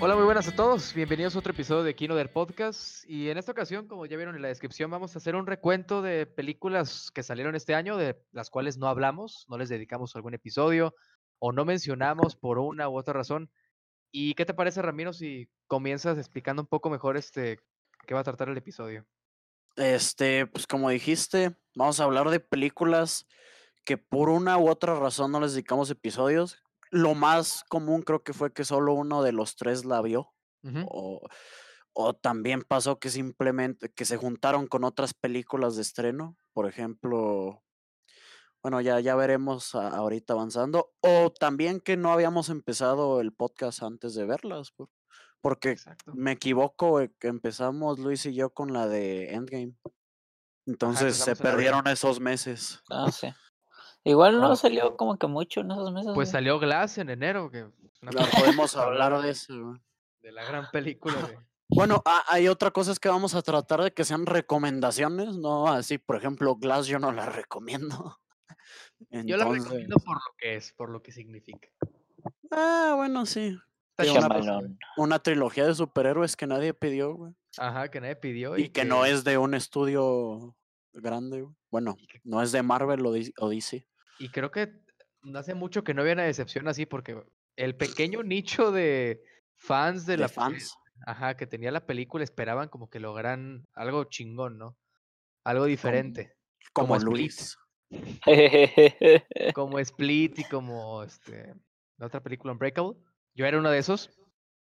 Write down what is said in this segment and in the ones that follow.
Hola, muy buenas a todos. Bienvenidos a otro episodio de Kino del Podcast. Y en esta ocasión, como ya vieron en la descripción, vamos a hacer un recuento de películas que salieron este año, de las cuales no hablamos, no les dedicamos algún episodio o no mencionamos por una u otra razón. ¿Y qué te parece, Ramiro, si comienzas explicando un poco mejor este qué va a tratar el episodio? Este, pues como dijiste, vamos a hablar de películas que por una u otra razón no les dedicamos episodios. Lo más común creo que fue que solo uno de los tres la vio. O, o también pasó que simplemente que se juntaron con otras películas de estreno. Por ejemplo, bueno, ya, ya veremos a- ahorita avanzando. O también que no habíamos empezado el podcast antes de verlas. por- Porque Exacto. me equivoco, eh, empezamos Luis y yo con la de Endgame. Entonces se perdieron esos meses. Ah, sí. Igual no Ah, salió como que mucho en esos meses. Pues salió Glass en enero, que podemos hablar de eso. güey. de la gran película. Bueno, hay otra cosa es que vamos a tratar de que sean recomendaciones, no así, por ejemplo, Glass yo no la recomiendo. Yo la recomiendo por lo que es, por lo que significa. ah, bueno, sí. Una-. Una trilogía de superhéroes que nadie pidió, güey. Ajá, que nadie pidió. Y que no es de un estudio grande, güey. Bueno, no es de Marvel o Dis- o DC. Y creo que hace mucho que no había una decepción así, porque el pequeño nicho de fans de, De la fans. Ajá, que tenía la película esperaban como que lograran algo chingón, ¿no? Algo diferente. Como, como Split. Luis. Como Split y como este la otra película Unbreakable. Yo era uno de esos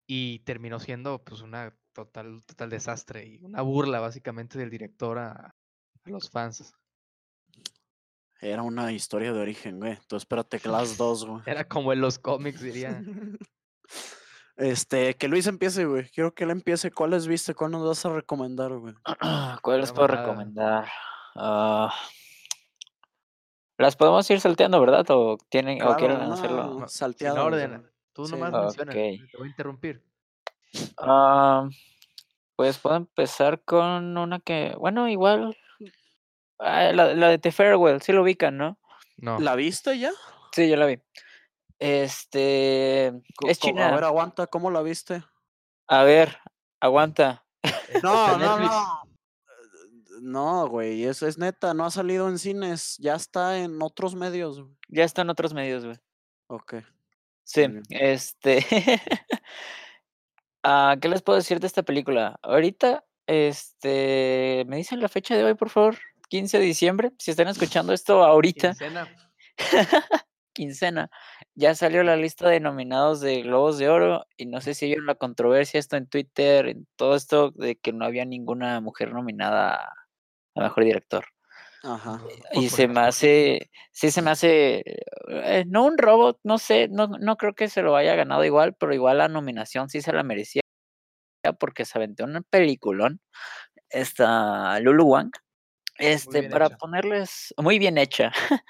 y terminó siendo pues una total total desastre y una burla básicamente del director a, a los fans. Era una historia de origen, güey. Tú espérate Glass 2, güey. Era como en los cómics, diría. Este, que Luis empiece, güey. Quiero que él empiece. ¿Cuáles viste? ¿Cuál nos vas a recomendar, güey? ¿Cuál les Una puedo recomendar? Ah, las podemos ir salteando, ¿verdad? ¿O tienen o quieren hacerlo? Sin salteado, güey. orden. Tú Sí. nomás Ok. menciona, te voy a interrumpir. Ah, pues puedo empezar con una que, bueno, igual ah, la, la de The Farewell, sí lo ubican, ¿no? No. ¿La viste ya? Sí, yo la vi. Este es China. A ver, aguanta, ¿cómo la viste? A ver, aguanta. Está No, en no, Netflix. no. No, güey, eso es neta, no ha salido en cines, ya está en otros medios. güey. Ya están otros medios, güey. Ok. Sí, este. ah, ¿Qué les puedo decir de esta película? Ahorita, este. ¿Me dicen la fecha de hoy, por favor? 15 de diciembre. Si están escuchando esto ahorita, Quincena. quincena. Ya salió la lista de nominados de Globos de Oro. Y no sé si vieron la controversia, esto en Twitter, en todo esto, de que no había ninguna mujer nominada a mejor director. Ajá. Y Pues, se me hace, sí se me hace, eh, no un robot, no sé, no, no creo que se lo haya ganado igual, pero igual la nominación sí se la merecía porque se aventó un peliculón, esta Lulu Wang, este, para hecha. ponerles, muy bien hecha.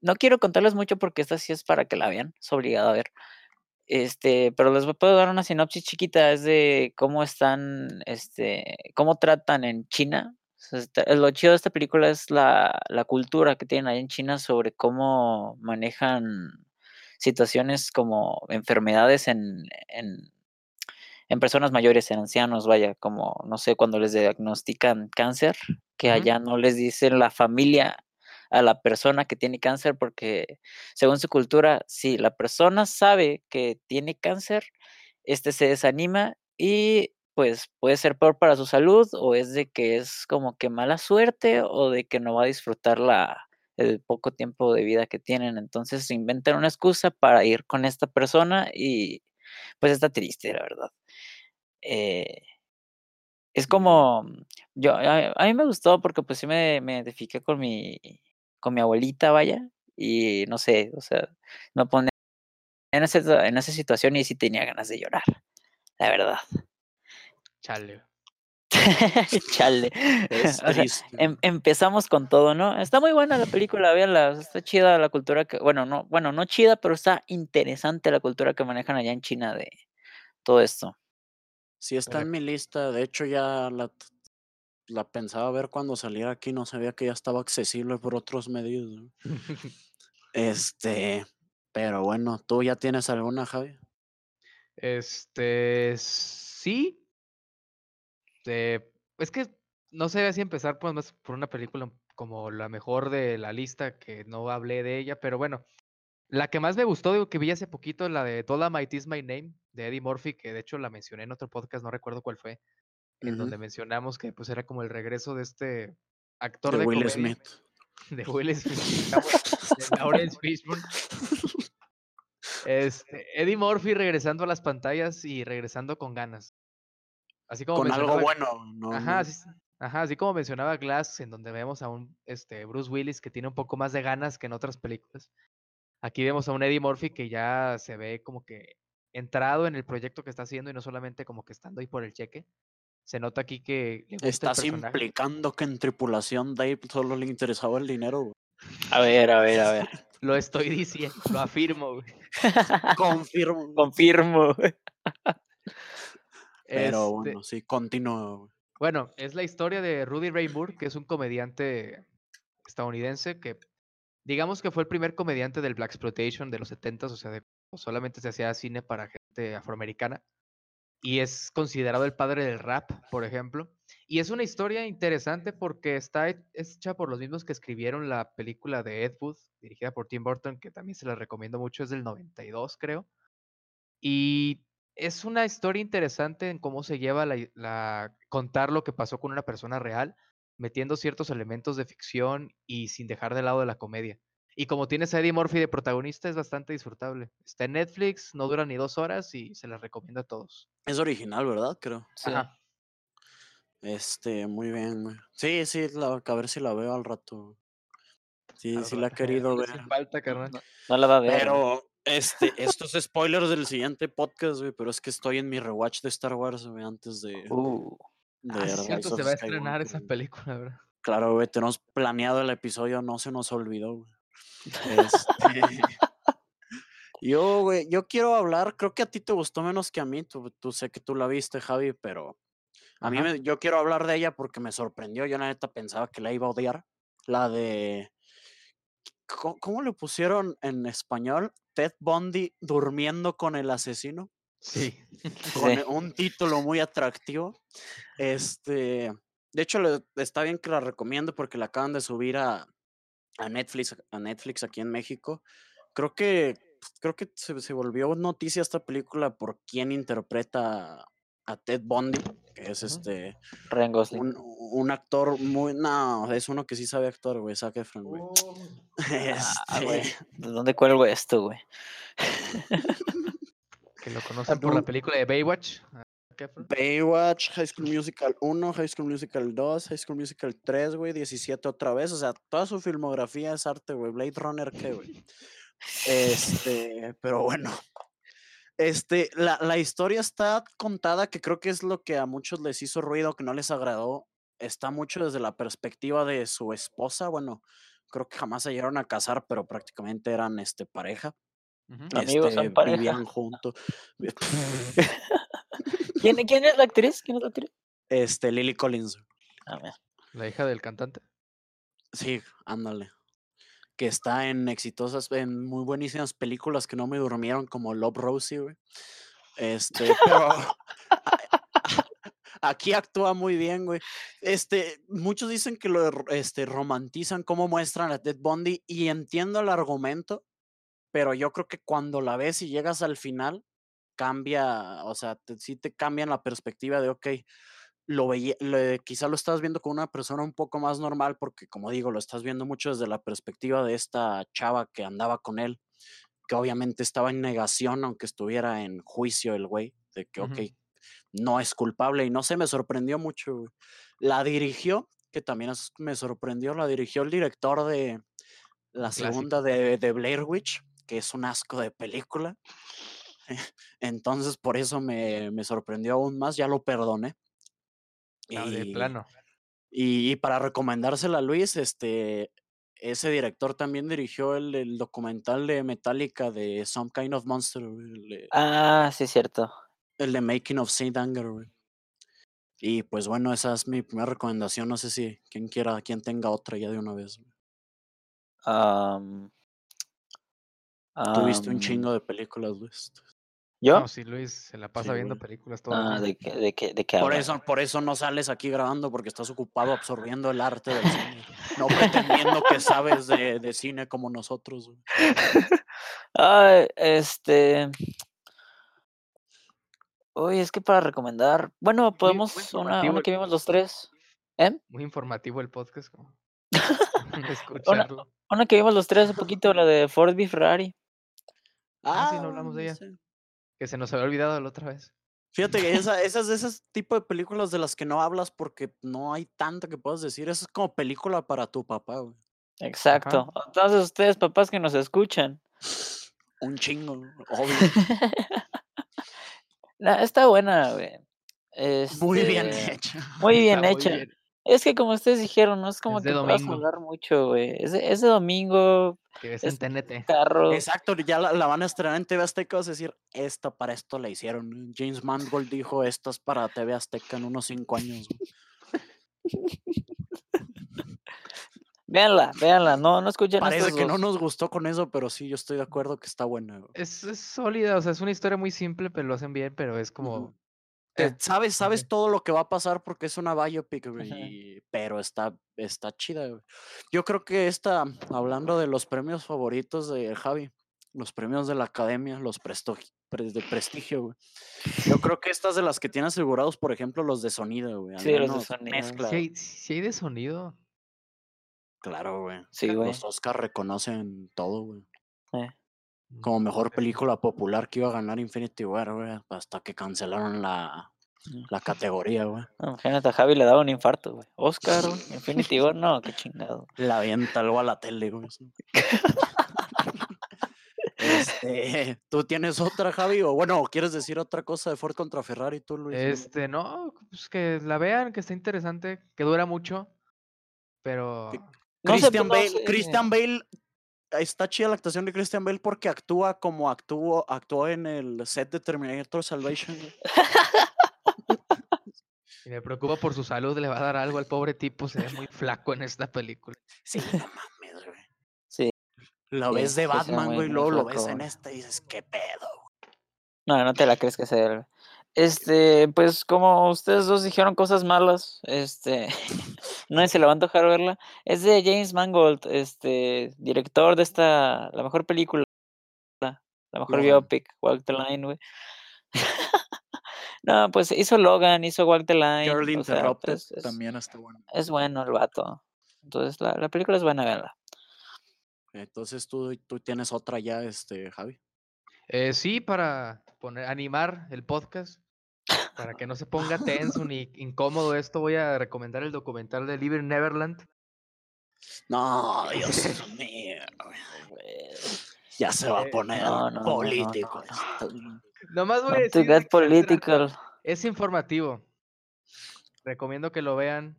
No quiero contarles mucho porque esta sí es para que la vean, es obligado a ver. Este, pero les puedo dar una sinopsis chiquita, es de cómo están, este, cómo tratan en China. Lo chido de esta película es la, la cultura que tienen ahí en China sobre cómo manejan situaciones como enfermedades en, en, en personas mayores, en ancianos, vaya, como, no sé, cuando les diagnostican cáncer, que allá no les dicen la familia a la persona que tiene cáncer porque según su cultura, si la persona sabe que tiene cáncer, este se desanima y pues puede ser peor para su salud o es de que es como que mala suerte o de que no va a disfrutar la, el poco tiempo de vida que tienen. Entonces se inventan una excusa para ir con esta persona y pues está triste, la verdad. Eh, es como, yo, a, a mí me gustó porque pues sí me, me identifiqué con mi, con mi abuelita, vaya, y no sé, o sea, me ponía en esa, en esa situación y sí tenía ganas de llorar, la verdad. Chale. Chale. O sea, em- empezamos con todo, ¿no? Está muy buena la película, véanla, está chida la cultura que, bueno, no, bueno, no chida, pero está interesante la cultura que manejan allá en China de todo esto. Sí está en mi lista, de hecho ya la, pensaba ver cuando saliera aquí, no sabía que ya estaba accesible por otros medios. ¿no? Este, pero bueno, ¿tú ya tienes alguna, Javi? Este, sí. Eh, es que no sé si empezar más por una película como la mejor de la lista, que no hablé de ella, pero bueno, la que más me gustó, digo, que vi hace poquito, la de Might Is My Name, de Eddie Murphy, que de hecho la mencioné en otro podcast, no recuerdo cuál fue, en donde mencionamos que pues era como el regreso de este actor De de, Will comedia, Smith. de Will Smith, de Lawrence Fishburne. Este, Eddie Murphy regresando a las pantallas y regresando con ganas. Así como Con algo bueno. No, Ajá, no- así, ajá, así como mencionaba Glass, en donde vemos a un este, Bruce Willis que tiene un poco más de ganas que en otras películas. Aquí vemos a un Eddie Murphy que ya se ve como que entrado en el proyecto que está haciendo y no solamente como que estando ahí por el cheque. Se nota aquí que le gusta el Estás implicando que en tripulación Dave solo le interesaba el dinero. güey. A ver, a ver, a ver. Lo estoy diciendo, lo afirmo. güey. Confirmo. Confirmo. Pero Este, bueno, sí, continúa. güey. Bueno, es la historia de Rudy Ray Moore, que es un comediante estadounidense que, digamos que fue el primer comediante del Black Exploitation de los 70s, o sea, solamente se hacía cine para gente afroamericana. Y es considerado el padre del rap, por ejemplo. Y es una historia interesante porque está he- hecha por los mismos que escribieron la película de Ed Wood, dirigida por Tim Burton, que también se la recomiendo mucho, es del 92, creo. Y es una historia interesante en cómo se lleva la, la- contar lo que pasó con una persona real, metiendo ciertos elementos de ficción y sin dejar de lado de la comedia. Y como tienes a Eddie Murphy de protagonista, es bastante disfrutable. Está en Netflix, no dura ni dos horas y se la recomiendo a todos. Es original, ¿verdad? Creo. Sí. Ajá. Este, muy bien, güey. Sí, sí, la, a ver si la veo al rato. Sí, Al sí la he querido ver. Sin falta, carnal. No, no la va a ver. Pero, este, estos spoilers del siguiente podcast, güey, pero es que estoy en mi rewatch de Star Wars, güey, antes de, Uh, de Ah, sí, Rise cierto, of se va a estrenar esa Skywalker, güey. película, ¿verdad? Claro, güey, tenemos planeado el episodio, no se nos olvidó, güey. Este, yo, güey, yo quiero hablar, creo que a ti te gustó menos que a mí, tú, tú sé que tú la viste, Javi, pero a mí me, yo quiero hablar de ella porque me sorprendió, yo la neta pensaba que la iba a odiar, la de, ¿cómo, cómo le pusieron en español? Ted Bundy durmiendo con el asesino, Sí. con sí. un título muy atractivo. Este, de hecho, le- está bien que la recomiendo porque la acaban de subir a, a Netflix, a Netflix aquí en México. Creo que creo que se, se volvió noticia esta película por quién interpreta a Ted Bundy, que es este un, un actor muy no, es uno que sí sabe actuar, güey, Zac Efron, güey. Ah, güey. Este, ¿De dónde cuelgo esto, güey? Que lo conocen por la película de Baywatch. ah. Baywatch, High School Musical 1, High School Musical 2, High School Musical 3, güey, 17 otra vez. O sea, toda su filmografía es arte, güey. Blade Runner, ¿qué, güey? Este, pero bueno. Este, la, la historia está contada, que creo que es lo que a muchos les hizo ruido, que no les agradó. Está mucho desde la perspectiva de su esposa. Bueno, creo que jamás se llegaron a casar, pero prácticamente eran este, pareja. Ujú. Amigos, son este, pareja. Vivían juntos. ¿Quién, ¿Quién es la actriz? ¿Quién es la actriz? Este, Lily Collins. A ver. La hija del cantante. Sí, ándale. Que está en exitosas, en muy buenísimas películas que no me durmieron, como Love Rosie, güey. Este, pero aquí actúa muy bien, güey. Este, muchos dicen que lo este, romantizan cómo muestran a Ted Bundy y entiendo el argumento, pero yo creo que cuando la ves y llegas al final, cambia, o sea, te, sí te cambian la perspectiva de, ok, lo veía, le- quizá lo estás viendo con una persona un poco más normal, porque como digo, lo estás viendo mucho desde la perspectiva de esta chava que andaba con él, que obviamente estaba en negación, aunque estuviera en juicio el güey, de que, Ujú. ok, no es culpable, y no sé, me sorprendió mucho. güey. La dirigió, que también me sorprendió, la dirigió el director de la clásico. segunda de, de Blair Witch, que es un asco de película. Entonces, por eso me, me sorprendió aún más, ya lo perdoné. Ah, de Y- plano. y, y para recomendársela a Luis, este, ese director también dirigió el, el documental de Metallica de Some Kind of Monster, el, de- Ah, sí, cierto. el de Making of Saint Anger. Y pues bueno, esa es mi primera recomendación. No sé si quien quiera, quien tenga otra ya de una vez. güey. Tuviste un chingo de películas, Luis. ¿Yo? No, sí, Luis se la pasa Sí, viendo güey. películas todo el Ah, día. ¿de qué, de qué, de qué Por eso, por eso no sales aquí grabando, porque estás ocupado absorbiendo el arte del cine. No pretendiendo que sabes de, de cine como nosotros. Ay, este. Uy, es que para recomendar. Bueno, muy podemos una, una el que vimos los tres. ¿Eh? Muy informativo el podcast. como Una, Escucharlo. una que vimos los tres hace poquito, la de Ford v Ferrari. Ah, sí, no hablamos de ella. Que se nos había olvidado la otra vez. Fíjate que esa, esas de esas tipo de películas de las que no hablas porque no hay tanto que puedas decir. Esa es como película para tu papá, güey. Exacto. Entonces, ustedes, papás que nos escuchan. Un chingo, obvio. nah, está buena, güey. Muy bien Este, hecha. Muy bien Está muy hecha. bien. Es que como ustedes dijeron, no es como Es que puedas hablar mucho, güey. Es, de- es de domingo, Que ves Es- en TNT. carro. Exacto, ya la, la van a estrenar en TV Azteca. Vas a decir, esta para esto la hicieron. James Mangold dijo, esto es para TV Azteca en unos cinco años. güey". Véanla, véanla. No, no escuchen Parece estos que no nos gustó con eso, pero sí, yo estoy de acuerdo que está buena. güey. Es, es sólida, o sea, es una historia muy simple, pero lo hacen bien, pero es como... Te- eh, sabes, sabes todo lo que va a pasar porque es una biopic, güey, pero está, está chida. güey. Yo creo que esta, hablando de los premios favoritos de Javi, los premios de la academia, los presto- pre- de prestigio, güey. Yo creo que estas de las que tiene asegurados, por ejemplo, los de sonido, güey. Sí, los de sonido. mezcla, Sí hay, de sonido. Claro, güey. Sí, güey. Los Oscars reconocen todo, güey. Eh, Como mejor película popular que iba a ganar Infinity War, güey, hasta que cancelaron la, Mm. la categoría, güey. no, Imagínate, a Javi le daba un infarto, güey. Oscar, güey, Infinity War, no, qué chingado. La avienta algo a la tele, güey. Este, ¿tú tienes otra, Javi? O bueno, ¿quieres decir otra cosa de Ford contra Ferrari tú, Luis? Este, no, pues que la vean, que está interesante, que dura mucho, pero... No sé, Christian pues, no Bale, sé. Christian Bale, está chida la actuación de Christian Bale porque actúa como actuó, actuó en el set de Terminator Salvation. güey. Y me preocupa por su salud, le va a dar algo al pobre tipo, se ve muy flaco en esta película. Sí, no mames, güey. Sí. Lo Sí, ves de Batman, güey, y luego lo ves en güey. esta y dices, ¿qué pedo? No, no te la crees que sea. Este, pues como ustedes dos dijeron cosas malas, este, nadie se le va a antojar verla. Es de James Mangold, este, director de esta, la mejor película, la mejor biopic, Walk the Line, güey. no, pues hizo Logan, hizo Walk the Line. Girl sea, Interrupted pues, es, también está bueno. es bueno el vato. Entonces la, la película es buena, verla. Entonces tú, tú tienes otra ya, este, Javi. Eh, sí, para poner, animar el podcast, para que no se ponga tenso ni incómodo esto, voy a recomendar el documental de Live in Neverland. No, Dios mío. Ya se va a Eh, poner no, no, político. no. Nomás voy a to get political. Es informativo. Recomiendo que lo vean.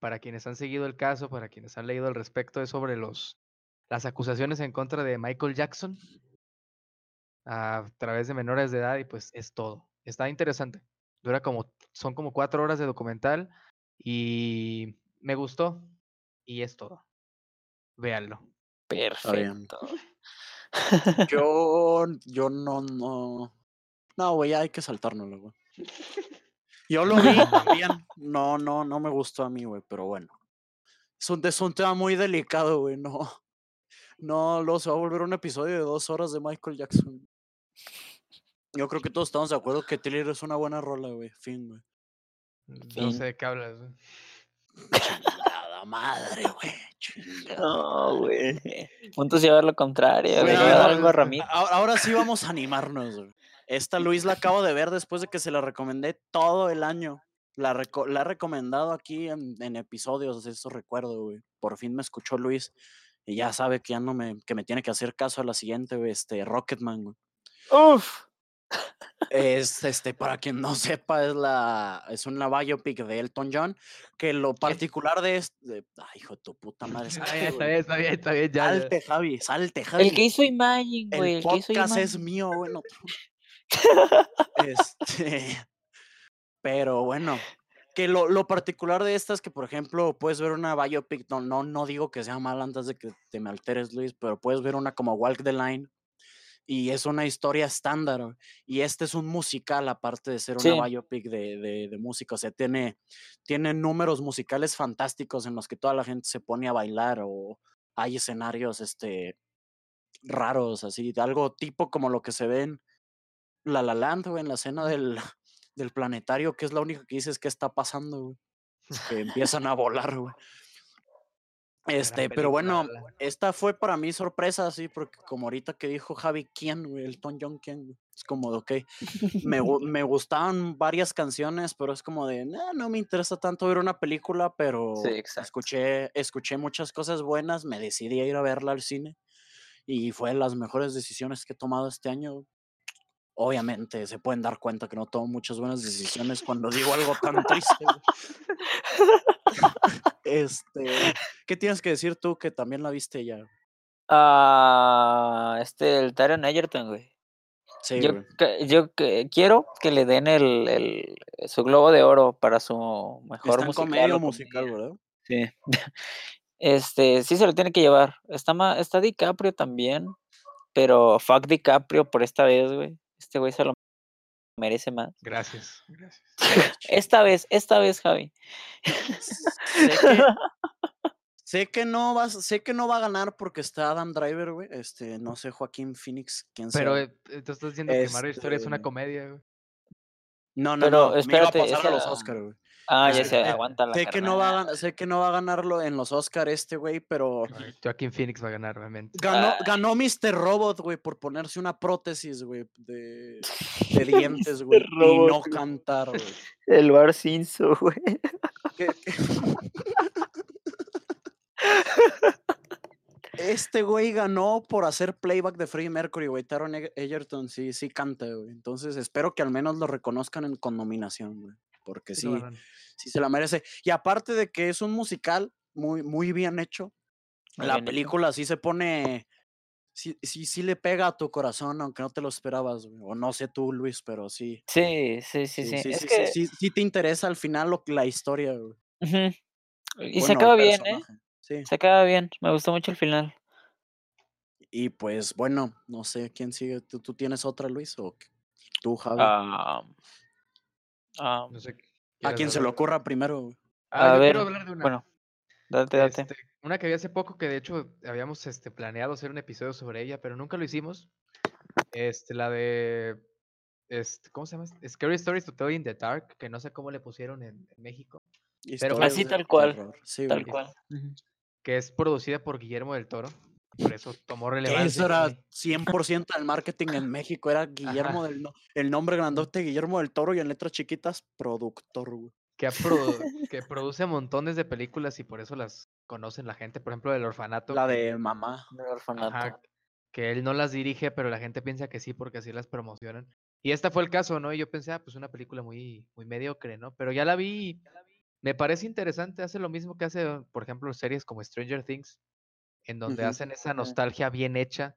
Para quienes han seguido el caso, para quienes han leído al respecto, es sobre los, las acusaciones en contra de Michael Jackson a través de menores de edad y pues es todo. Está interesante. Dura como, son como cuatro horas de documental y me gustó y es todo. Véanlo. Perfecto. Yo, yo no, no. No, güey, hay que saltárnoslo, güey. Yo lo vi también. No, no, no me gustó a mí, güey, pero bueno. Es un, es un tema muy delicado, güey. No, no, lo se va a volver un episodio de dos horas de Michael Jackson. Yo creo que todos estamos de acuerdo que Thriller es una buena rola, güey. Fin, güey. No sé de qué hablas. güey. Chingada madre, güey. chingada No, güey. Puntos llevar lo contrario. Güey. Ahora, ahora sí vamos a animarnos, güey. Esta Luis la acabo de ver después de que se la recomendé todo el año. La, reco- la he recomendado aquí en, en episodios, eso recuerdo, güey. Por fin me escuchó Luis y ya sabe que ya no me, que me tiene que hacer caso a la siguiente, güey, este, Rocketman, güey. Uf. Es, este, para quien no sepa, es la, es una biopic de Elton John, que lo particular de este, ay, hijo de tu puta madre, Está bien, está bien, está bien, está bien, ya, ya. salte, Javi, salte, Javi. El que hizo Imagine, güey. El El, que hizo podcast es Imagine. mío, bueno. Este, pero bueno, que lo, lo particular de esta es que, por ejemplo, puedes ver una biopic, no, no, no digo que sea mal antes de que te me alteres, Luis, pero puedes ver una como Walk the Line, y es una historia estándar. Y este es un musical, aparte de ser una Sí. biopic de, de- de música. O sea, tiene, tiene números musicales fantásticos en los que toda la gente se pone a bailar o hay escenarios este, raros, así, algo tipo como lo que se ve en La La Land, en la escena del, del planetario, que es la única que dices que está pasando, güey. Que empiezan a volar, güey. Este, pero bueno, esta fue para mí sorpresa, sí, porque como ahorita que dijo Javi, ¿quién, güey? El Ton John, ¿quién? güey? Es como de, ok, me, me gustaban varias canciones, pero es como de, "Nah, no me interesa tanto ver una película, pero Sí, escuché, escuché muchas cosas buenas, me decidí a ir a verla al cine y fue de las mejores decisiones que he tomado este año. Obviamente se pueden dar cuenta que no tomo muchas buenas decisiones cuando digo algo tan triste. Este, ¿qué tienes que decir tú que también la viste ya? Ah, este, el Taron Egerton, güey. Sí, Yo, que- yo que- quiero que le den el, el- su globo de oro para su mejor Está musical. comedia musical. ¿verdad? Sí. Este, sí se lo tiene que llevar. Está, ma- está DiCaprio también, pero fuck DiCaprio por esta vez, güey. Este güey se lo merece más. Gracias, gracias. Esta vez, esta vez, Javi. Sé que, sé que no va, sé que no va a ganar porque está Adam Driver, güey. Este, no sé, Joaquín Phoenix, quién Pero sea. eh, eh, tú estás diciendo que Mario Story es una Este, comedia, güey. No, no, pero no. me iba a espérate, pasar a los Oscar, güey. Ah, ya Este, se sé- aguanta la sé que no va a sé que no va a ganarlo en los Oscar este güey, pero Joaquín Phoenix va a ganar, obviamente. ganó, Ah. ganó Mr. Robot, güey, por ponerse una prótesis, güey, de, de dientes, güey, y Robot, no cantar, güey. El Bar Simpson, güey. Este güey ganó por hacer playback de Freddie Mercury, güey. Taron Eg- Egerton sí, sí canta, güey. Entonces espero que al menos lo reconozcan en, con nominación, güey. Porque Sí sí, se la merece. Y aparte de que es un musical muy, muy bien hecho, Muy la bien hecho. película sí se pone. Sí, sí, sí le pega a tu corazón, aunque no te lo esperabas. O no sé tú, Luis, pero sí. Sí, sí, sí, sí. Sí, sí, es sí, que. sí, sí te interesa al final lo, la historia, güey. Ujú. Y se Bueno, acaba bien, ¿eh? Se acaba bien. Me gustó mucho el final. Y pues bueno, no sé quién sigue. ¿Tú, tú tienes otra, Luis? ¿O tú, Javi? Ah, No sé. a ¿quieres quien se le ocurra primero. Ah, A ver, quiero hablar de una. bueno, date, date. Este, una que vi hace poco que de hecho habíamos este, planeado hacer un episodio sobre ella, pero nunca lo hicimos. Este, la de. Este, ¿Cómo se llama? Scary Stories to Tell in the Dark, que no sé cómo le pusieron en, en México, Pero así tal cual, Sí, Tal cual. Que es producida por Guillermo del Toro. Por eso tomó relevancia. Eso era aquí. 100% del marketing en México. Era Guillermo Ajá. del no- el nombre grandote Guillermo del Toro y en letras chiquitas, productor, güey. que, ha produ- que produce montones de películas y por eso las conocen la gente. Por ejemplo, El Orfanato. La que- de mamá. Del orfanato. Ajá, que él no las dirige, pero la gente piensa que sí porque así las promocionan. Y este fue el caso, ¿no? Y yo pensé, ah, pues una película muy, muy mediocre, ¿no? Pero ya la vi, y me parece interesante, hace lo mismo que hace, por ejemplo, series como Stranger Things, en donde hacen esa nostalgia bien hecha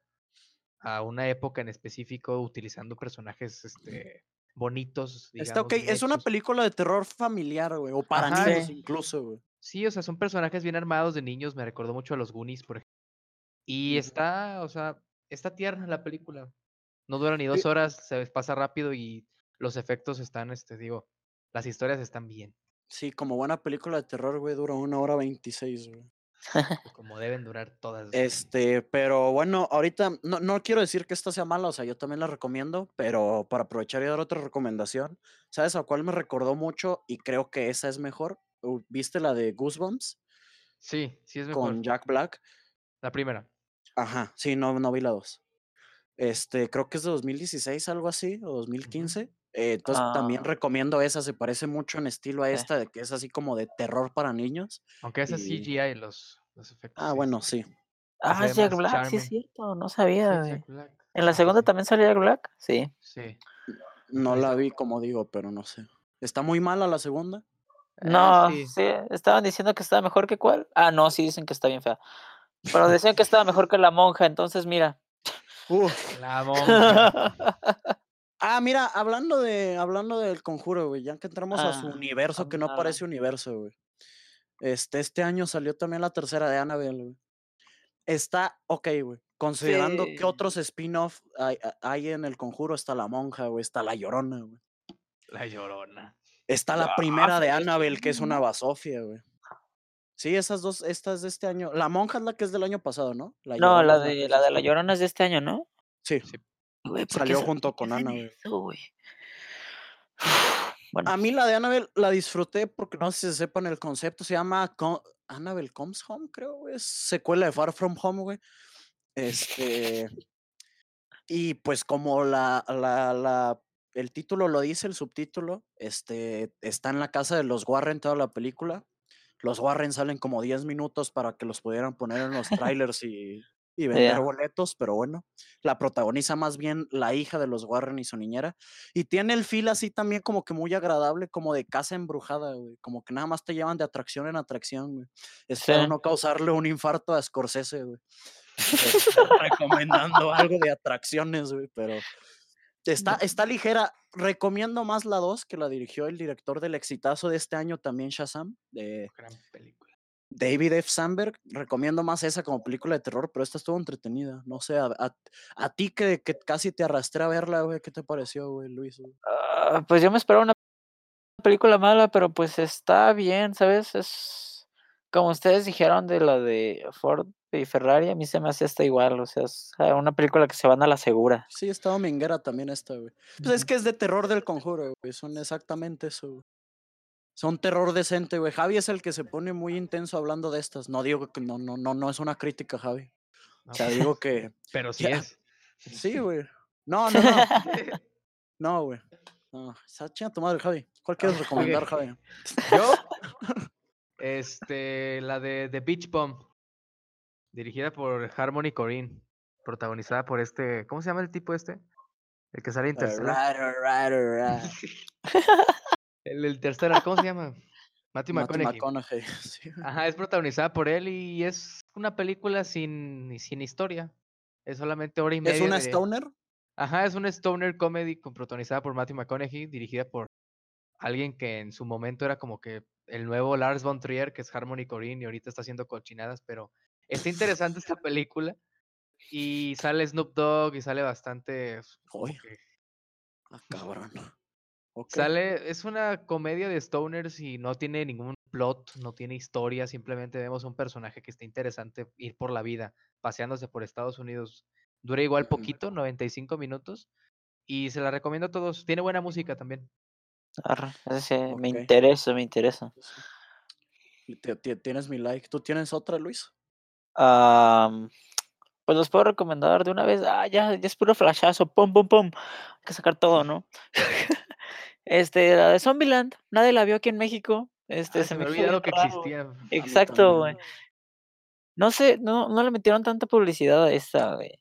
a una época en específico, utilizando personajes este, bonitos. Está ok. Es una película de terror familiar, güey. O para Ajá. niños Sí. incluso, güey. Sí, o sea, son personajes bien armados de niños, me recordó mucho a los Goonies, por ejemplo. Y está, o sea, está tierna la película. No dura ni Sí. dos horas, se pasa rápido y los efectos están, este, digo, las historias están bien, Sí, como buena película de terror, güey, dura una hora veintiséis, güey. Como deben durar todas. Este, pero bueno, ahorita no, no quiero decir que esta sea mala, o sea, yo también la recomiendo, pero para aprovechar y dar otra recomendación, ¿sabes a cuál me recordó mucho? Y creo que esa es mejor. Uh, ¿Viste la de Goosebumps Sí, sí es mejor. con Jack Black? La primera. Ajá, sí, no, no vi la dos. Este, creo que es de 2016, algo así, o 2015. Eh, entonces también Ah. recomiendo esa, se parece mucho en estilo a esta, de que es así como de terror para niños. Aunque esa Y- CGI, los, los efectos. Ah, sí, bueno, sí. Ah, es Jack Black, sí es cierto, no sabía, es güey. Jack Black. ¿En la segunda también sale Jack Black? Sí. Sí. No la vi como digo, pero no sé. ¿Está muy mala la segunda? Eh, No, sí. sí, estaban diciendo que estaba mejor que cuál. Ah, no, sí dicen que está bien fea. Pero decían que estaba mejor que la monja, entonces mira. Uf. La monja. Ah, mira, hablando de, hablando del conjuro, güey, ya que entramos a su Ah, universo, que no parece universo, güey. Este, este año salió también la tercera de Annabelle, güey. Está ok, güey. Considerando Sí. que otros spin-off hay, en el conjuro, está la monja, güey, está la llorona, güey. La llorona. Está la Ah, primera de Annabelle, que es una basofia, güey. Sí, esas dos, estas de este año. La monja es la que es del año pasado, ¿no? La No, la de la de la. Llorona es de este año, ¿no? Sí. Sí. Güey, ¿por qué Salió sa- junto con eso, güey? Bueno, A mí la de Annabelle la disfruté porque no sé si sepan el concepto, se llama Co- Annabelle Comes Home, creo, güey, es secuela de Far From Home, güey. Este. Y pues como la, la, la, el título lo dice, el subtítulo, este, está en la casa de los Warren toda la película. Los Warren salen como 10 minutos para que los pudieran poner en los trailers y, y vender boletos, pero bueno, la protagoniza más bien la hija de los Warren y su niñera. Y tiene el feel así también como que muy agradable, como de casa embrujada, güey. Como que nada más te llevan de atracción en atracción, güey. Espero Sí. no causarle un infarto a Scorsese, güey. este, recomendando algo de atracciones, güey, pero está, está ligera. Recomiendo más la 2 que la dirigió el director del exitazo de este año también, Shazam, de Gran película. David F. Sandberg. Recomiendo más esa como película de terror, pero esta estuvo entretenida. No sé, a, a- a ti que, que casi te arrastré a verla, güey, ¿qué te pareció, güey, Luis? güey? ah, pues yo me esperaba una película mala, pero pues está bien, ¿sabes? Es como ustedes dijeron de la de Ford y Ferrari, a mí se me hace esta igual, o sea, es ah, una película que se van a la segura. Sí, está dominguera también esta, güey. Pues es que es de terror del conjuro, güey. Son exactamente eso, güey. Son terror decente, güey. Javi es el que se pone muy intenso hablando de estas. No digo que no, no, no, no es una crítica, Javi. No, O sea, digo que pero sí es. sí, güey. No, no, no. No, güey. No, esa chinga tu madre, Javi. ¿Cuál quieres recomendar. Javi? Yo, este, la de The Beach Bomb, dirigida por Harmony Corrine, protagonizada por este, ¿cómo se llama el tipo este? El que sale Interstellar. Alright, alright, alright. El, el Interstellar, ¿cómo se llama? Matthew McConaughey. McConaughey. Sí. Ajá, es protagonizada por él y es una película sin, sin historia. Es solamente hora y media. ¿Es una de- stoner? Ajá, es una stoner comedy protagonizada por Matthew McConaughey, dirigida por alguien que en su momento era como que el nuevo Lars von Trier, que es Harmony Corrine, y ahorita está haciendo cochinadas, pero está interesante esta película. Y sale Snoop Dogg y sale bastante. Uy. que Ah, cabrón. Sale, es una comedia de stoners y no tiene ningún plot, no tiene historia, simplemente vemos un personaje que está interesante ir por la vida, paseándose por Estados Unidos. Dura igual poquito, 95 minutos, y se la recomiendo a todos. Tiene buena música también. Me interesa, me interesa. Tienes mi like. ¿Tú tienes otra, Luis? Pues los puedo recomendar de una vez. Ah, ya, ya es puro flashazo. Pum, pum, pum. Hay que sacar todo, ¿no? este, la de Zombieland. Nadie la vio aquí en México. Este, Ah, se me me bien que raro, existía. Exacto, güey. No sé, no, no le metieron tanta publicidad a esta, güey.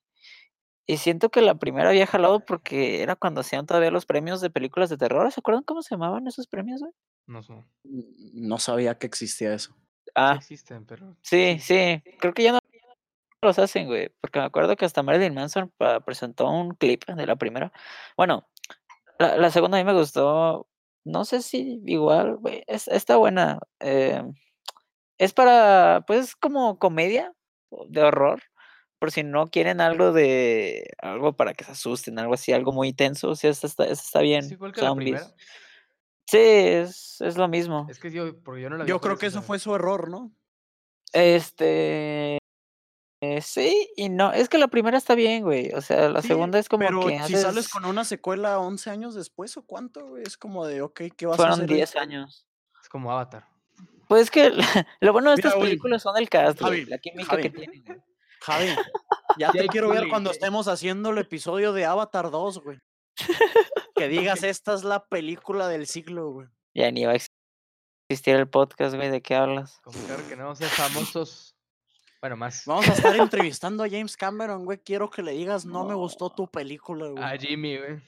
Y siento que la primera había jalado porque era cuando hacían todavía los premios de películas de terror. ¿Se acuerdan cómo se llamaban esos premios, güey? No sé. N- No sabía que existía eso. Sí Ah, existen, pero. sí, sí. Creo que ya no los hacen, güey. Porque me acuerdo que hasta Marilyn Manson presentó un clip de la primera. Bueno, la, la segunda a mí me gustó. No sé si igual, güey. es- está buena. eh, es para, pues, como comedia de horror. Por si no quieren algo de. Algo para que se asusten, algo así, algo muy tenso. O sea, esta está, esta está ¿Es bien. igual que la Zombies. primera? Sí, es, es lo mismo. Es que yo, porque yo no la vi Yo creo que eso fue su error, ¿no? Este. Eh, sí y no. Es que la primera está bien, güey. O sea, la Sí, segunda es como pero que si sales con una secuela 11 años después, ¿o cuánto? güey? Es como de, ok, ¿qué vas a Fueron hacer? ahí? 10 años. Es como Avatar. Pues es que lo bueno de Mira, estas güey, películas son el cast, Javi, la química Javi. que tienen. güey. Javi, ya te quiero ver cuando estemos haciendo el episodio de Avatar 2, güey. Que digas, esta es la película del siglo, güey. Ya ni va a existir el podcast, güey, ¿de qué hablas? Como claro que no, ser famosos. Bueno, más. Vamos a estar entrevistando a James Cameron, güey. Quiero que le digas, no me gustó tu película, güey. A Jimmy, güey.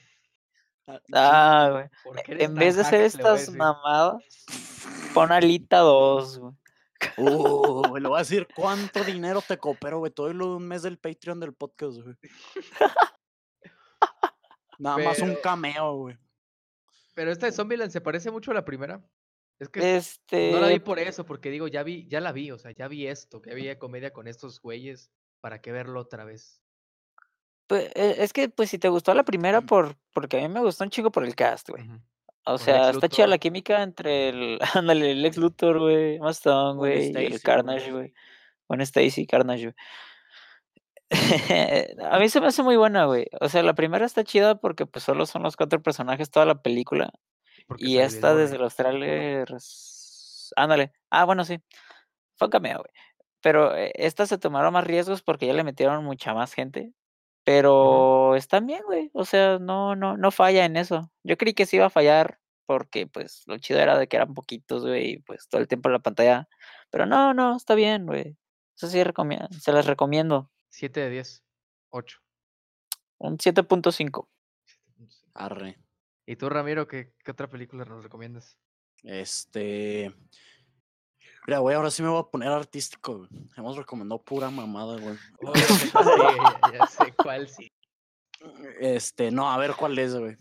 Ah, Ah, güey. ¿Por qué eres En vez de hacer estas mamadas, pon Alita 2, güey. Uh, güey, le voy a decir cuánto dinero te coopero, güey. Todo lo de un mes del Patreon del podcast, güey. Nada más un cameo, güey. Pero esta de Zombieland se parece mucho a la primera. Es que Este. no la vi por eso, porque digo, ya vi, ya la vi, o sea, ya vi esto, que había comedia con estos güeyes. ¿para qué verlo otra vez? Pues, e es que, pues, si te gustó la primera por porque a mí me gustó un chingo por el cast, güey. O sea, está chida la química entre el ándale, Lex Luthor, güey, Gwen güey, y el Carnage, güey. Gwen Stacy, Carnage, güey. A mí se me hace muy buena, güey. O sea, la primera está chida porque, pues, solo son los 4 personajes toda la película, Porque y esta desde los trailers ándale. Ah, bueno, sí. Fue un cameo, güey. Pero, eh, esta se tomaron más riesgos porque ya le metieron mucha más gente, pero están bien, güey. O sea, no no no falla en eso. Yo creí que sí iba a fallar porque, pues, lo chido era de que eran poquitos, güey, y, pues, todo el tiempo en la pantalla. Pero no, no, está bien, güey. Eso sí se las recomiendo. 7 de 10, 8. Un 7.5. 7.5. Arre. ¿Y tú, Ramiro, qué qué otra película nos recomiendas? Este. Mira, güey, ahora sí me voy a poner artístico, güey. Hemos recomendado pura mamada, güey. Oh, ya sé cuál sigue, ya ya sé cuál sí. Este, no, a ver cuál es, güey.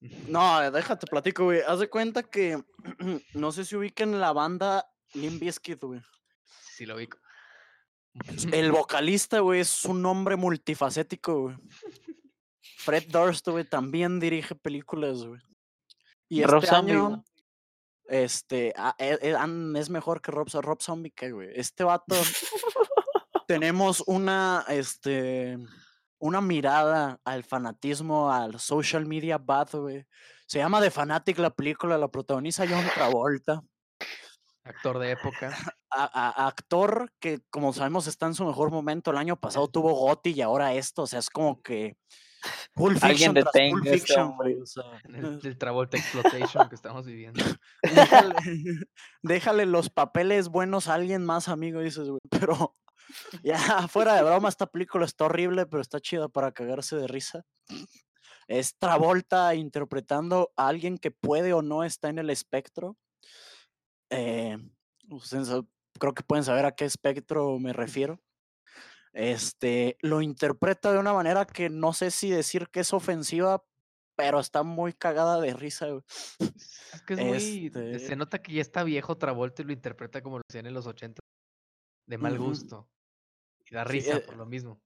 No, déjate platico, güey. Haz de cuenta que no sé si ubiquen la banda Limp Bizkit, güey. Sí lo ubico. El vocalista, güey, es un hombre multifacético, güey. Fred Durst, güey, también dirige películas, güey. Y Rob este Zombie, año, este, ah, eh, eh, es mejor que Rob, Zo- Rob Zombie, ¿qué, güey. Este vato, tenemos una, este, una mirada al fanatismo, al social media bad, güey. Se llama The Fanatic la película, la protagoniza John Travolta. Actor de época. a- a- actor que, como sabemos, está en su mejor momento. El año pasado tuvo Gotti y ahora esto. O sea, es como que. Pulp Alguien Fiction Pulp detenga este hombre. o sea, el, el Travolta Exploitation que estamos viviendo. déjale, déjale los papeles buenos a alguien más, amigo, dices, güey. Pero ya, fuera de broma, esta película está horrible, pero está chida para cagarse de risa. Es Travolta interpretando a alguien que puede o no está en el espectro. Eh, ustedes sab- creo que pueden saber a qué espectro me refiero. Este lo interpreta de una manera que no sé si decir que es ofensiva, pero está muy cagada de risa. güey. Es que es muy. Este- Se nota que ya está viejo Travolta y lo interpreta como lo hacían en los 80. De mal gusto. Y da Sí, risa eh, por lo mismo.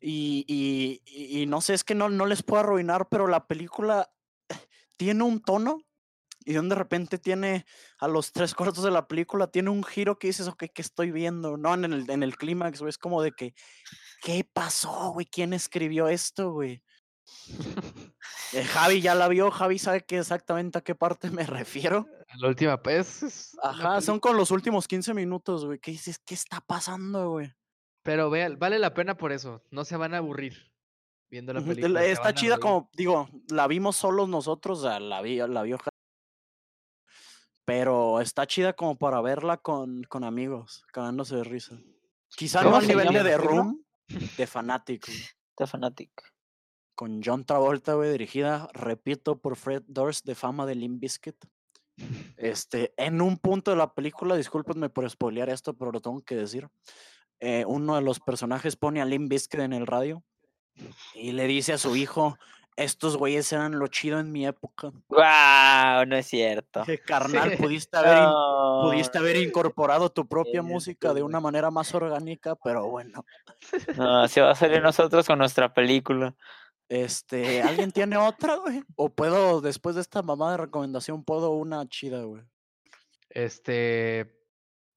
Y, y- y- y no sé, es que no, no les puedo arruinar, pero la película tiene un tono y de repente tiene, a los tres cuartos de la película, tiene un giro que dices, ok, ¿qué estoy viendo? No, en el, en el clímax, güey, es como de que, ¿qué pasó, güey? ¿Quién escribió esto, güey? Eh, Javi ya la vio, Javi sabe que exactamente a qué parte me refiero. A la última, pues. es Ajá, son con los últimos 15 minutos, güey. ¿Qué dices? ¿Qué está pasando, güey? Pero vea, vale la pena por eso. No se van a aburrir viendo la película. Está chida como, digo, la vimos solos nosotros, o sea, la, vi, la vio Pero está chida como para verla con, con amigos, cagándose de risa. Quizá no ¿Cómo al nivel de? Room, de Fanatic, The Fanatic. con John Travolta, güey, dirigida, repito, por Fred Durst, de fama de Limp Bizkit. Este, en un punto de la película, discúlpenme por spoilear esto, pero lo tengo que decir. eh, uno de los personajes pone a Limp Bizkit en el radio y le dice a su hijo: Estos güeyes eran lo chido en mi época. ¡Guau! No es cierto. Dije, carnal, pudiste haber, No, pudiste haber incorporado tu propia música de una manera más orgánica, pero bueno. no, así va a salir nosotros con nuestra película. Este, ¿alguien tiene otra, güey? O puedo, después de esta mamá de recomendación, puedo una chida, güey. Este.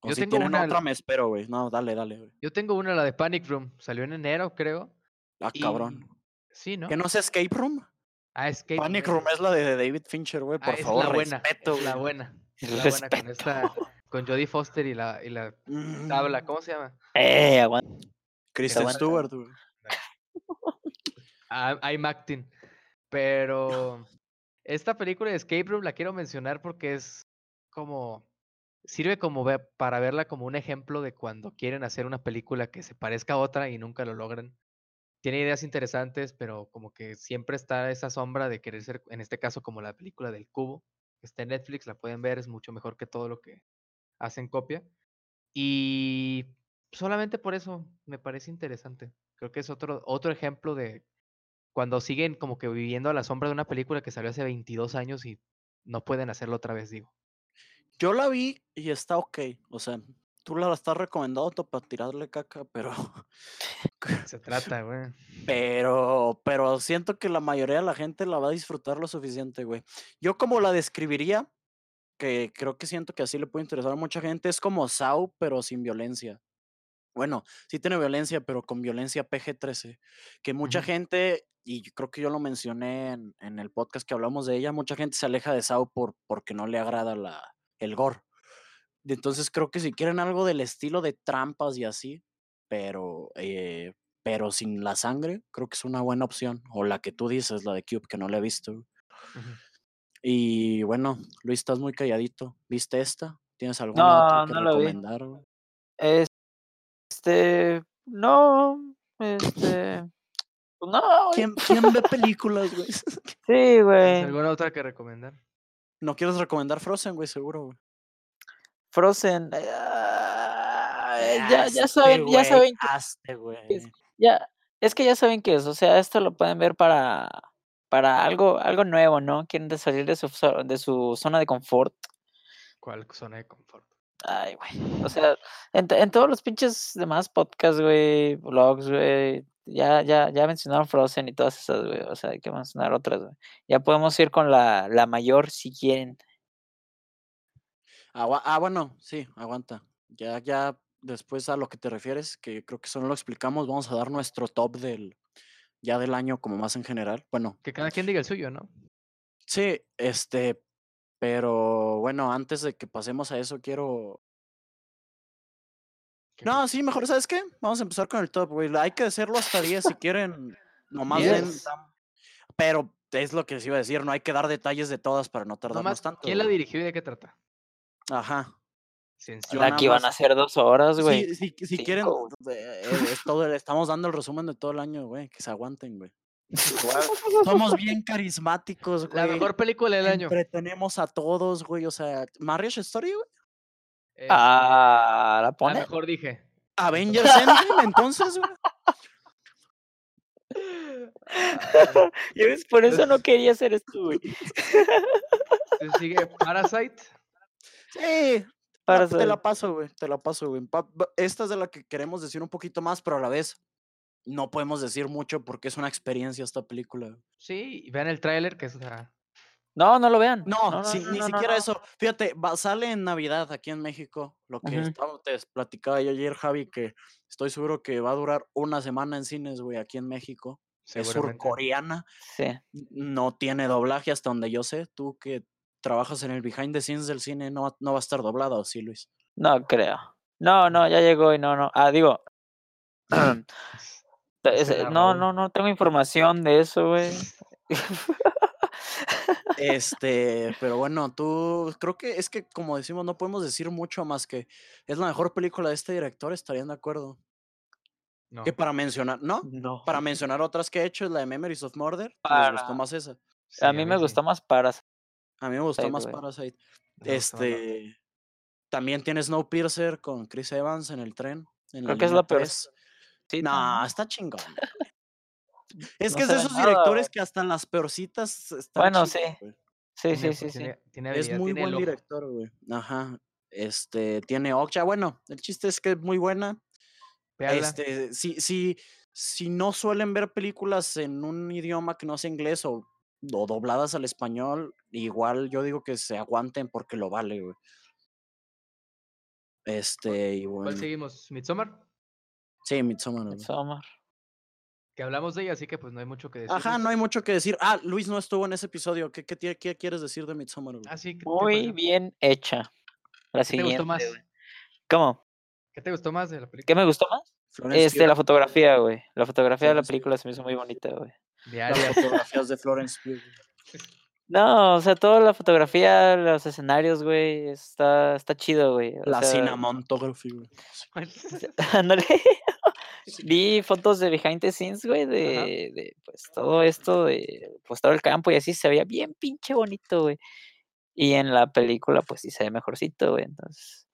O Yo si tengo tienen una- otra, me espero, güey. No, dale, dale, güey. Yo tengo una, la de Panic Room. Salió en enero, creo. Ah, y- cabrón. Sí, ¿no? ¿Que no es Escape Room? Ah, Escape Panic Room, es la de David Fincher, güey. Ah, Por es favor, la buena. respeto, es la buena. Es la buena con esta. Con Jodie Foster y la, y la tabla. Mm, ¿Cómo se llama? ¡Eh! Aguanta. Kristen. Stewart, güey. Ah, I'm acting. Pero esta película de Escape Room la quiero mencionar porque es como sirve como para verla como un ejemplo de cuando quieren hacer una película que se parezca a otra y nunca lo logran. Tiene ideas interesantes, pero como que siempre está esa sombra de querer ser, en este caso, como la película del cubo, que está en Netflix, la pueden ver, es mucho mejor que todo lo que hacen copia. Y solamente por eso me parece interesante. Creo que es otro, otro ejemplo de cuando siguen como que viviendo a la sombra de una película que salió hace 22 años y no pueden hacerlo otra vez, digo. Yo la vi y está ok. O sea, tú la estás recomendando para tirarle caca, pero, Se trata, güey. pero, pero siento que la mayoría de la gente la va a disfrutar lo suficiente, güey. Yo como la describiría, que creo que siento que así le puede interesar a mucha gente, es como Saw, pero sin violencia. Bueno, sí tiene violencia, pero con violencia PG-13. Que mucha gente, y yo creo que yo lo mencioné en, en el podcast que hablamos de ella, mucha gente se aleja de Saw por, porque no le agrada la, el gore. Entonces creo que si quieren algo del estilo de trampas y así, pero, eh, pero sin la sangre, creo que es una buena opción. O la que tú dices, la de Cube, que no la he visto. Y bueno, Luis, estás muy calladito. ¿Viste esta? ¿Tienes alguna otra No, que no lo vi. recomendar? güey? Este, no, este, pues no. ¿Quién, quién ve películas, güey? Sí, ¿Tienes güey. alguna otra que recomendar? No quieres recomendar Frozen, güey, seguro, güey. Frozen. ah, ya, ya saben, ya saben hazte, es. Ya, es que ya saben que es, o sea, esto lo pueden ver para, para algo, algo nuevo, ¿no? Quieren salir de su, de su zona de confort. ¿Cuál zona de confort? Ay, güey. O sea, en, en todos los pinches demás podcasts, güey, vlogs, güey, ya, ya, ya mencionaron Frozen y todas esas, güey. O sea, hay que mencionar otras, güey. Ya podemos ir con la, la mayor si quieren. Agua- ah, bueno, sí, aguanta. Ya, ya, después a lo que te refieres, que creo que eso no lo explicamos, vamos a dar nuestro top del, ya del año como más en general. Bueno, Que cada quien diga el suyo, ¿no? sí, este, pero bueno, antes de que pasemos a eso, quiero... ¿Qué No, sí, mejor, ¿sabes qué? Vamos a empezar con el top, güey. Hay que hacerlo hasta 10 si quieren. Nomás den- Diez. dam- Pero es lo que les iba a decir, no hay que dar detalles de todas para no tardarnos Nomás, tanto. ¿quién la dirigió y de qué trata? Ajá. Yo que iban a ser dos horas, güey. Sí, si, si Cinco, quieren, güey. eh, eh, es todo estamos dando el resumen de todo el año, güey. Que se aguanten, güey. Somos bien carismáticos, güey. La mejor película del año. Entretenemos a todos, güey. O sea, Marriage Story, güey. Este, Ah, ¿la la pone? mejor dije. Avengers Endgame, entonces, güey. Ves, Por eso no quería hacer esto, güey. sigue Parasite. Sí, Para la- te la paso, güey. Te la paso, güey. Esta es de la que queremos decir un poquito más, pero a la vez no podemos decir mucho porque es una experiencia esta película. Sí, y vean el tráiler que es. No, no lo vean. No, no, sí, no, ni siquiera eso. Fíjate, va- sale en Navidad aquí en México. Lo que estaba- te platicaba yo ayer, Javi, que estoy seguro que va a durar una semana en cines, güey, aquí en México. Es surcoreana. Sí. No tiene doblaje hasta donde yo sé. Tú que trabajas en el behind the scenes del cine, no, va- no va a estar doblada, ¿o sí, Luis? No creo. No, no, ya llegó y no, no. Ah, digo. era no, no, no tengo información de eso, güey. Este, pero bueno, tú creo que es que como decimos, no podemos decir mucho más que es la mejor película de este director, estarían de acuerdo. No. Que para mencionar, ¿no? No. Para mencionar otras que he hecho es la de Memories of Murder, les gustó Para- más esa. Sí, a mí me sí. gustó más para. A mí me gustó más. Parasite. Este, también tiene Snowpiercer con Chris Evans en el tren. En Creo que es la peor. 3. Sí, No, está chingón. Es que es de esos nada, directores que hasta las peorcitas están Bueno, sí. Sí, Tiene- sí, sí, sí. Es muy buen director, güey. Ajá. Este, tiene Okja. Bueno, el chiste es que es muy buena. Véanla. Este, si, si, si no suelen ver películas en un idioma que no sea inglés o, o dobladas al español, igual yo digo que se aguanten porque lo vale, güey. Este, y ¿Cuál bueno. seguimos? ¿Midsommar? Sí, Midsommar. güey. Midsommar. Que hablamos de ella, así que pues no hay mucho que decir. Ajá, no hay mucho que decir. Ah, Luis no estuvo en ese episodio. ¿Qué, qué, qué quieres decir de Midsommar? güey? Ah, sí. ¿qué Muy bien hecha. La ¿Qué te siguiente. gustó más? güey. ¿Cómo? ¿Qué te gustó más de la película? ¿Qué me gustó más? Florence Este, Pugh, la fotografía, güey. La fotografía de la Pugh. película se me hizo muy bonita, güey. las fotografías de Florence Pugh. No, o sea, toda la fotografía, los escenarios, güey, está, está chido, güey. o La sea, cinematography, güey. Ándale. Vi fotos de behind the scenes, güey, de, de, pues todo esto, de pues todo el campo y así se veía bien pinche bonito, güey. Y en la película, pues sí se ve mejorcito, güey. Entonces,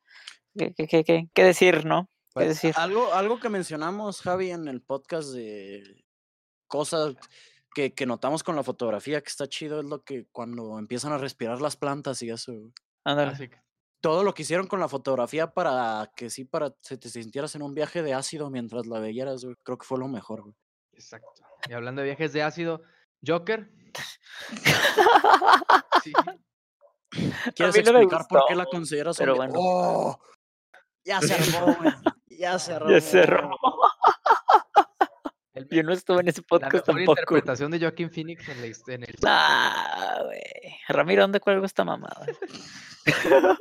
¿qué, qué, qué, qué, qué decir, no? ¿Qué Pues, decir? Algo, algo que mencionamos, Javi, en el podcast de cosas que, que notamos con la fotografía que está chido es lo que cuando empiezan a respirar las plantas y eso. güey. Ándale. Así que- todo lo que hicieron con la fotografía para que sí, para que te sintieras en un viaje de ácido mientras la veías, güey. Creo que fue lo mejor, güey. Exacto. Y hablando de viajes de ácido, Joker. Sí. ¿Quieres no explicar por qué la consideras pero un- bueno. ¡Oh! Ya se armó, güey. Ya se armó. Ya cerró. El Yo no estuve en ese la podcast mejor tampoco. interpretación de Joaquín Phoenix en, la, el Ah, güey. Ramiro, ¿dónde cuelgo esta mamada?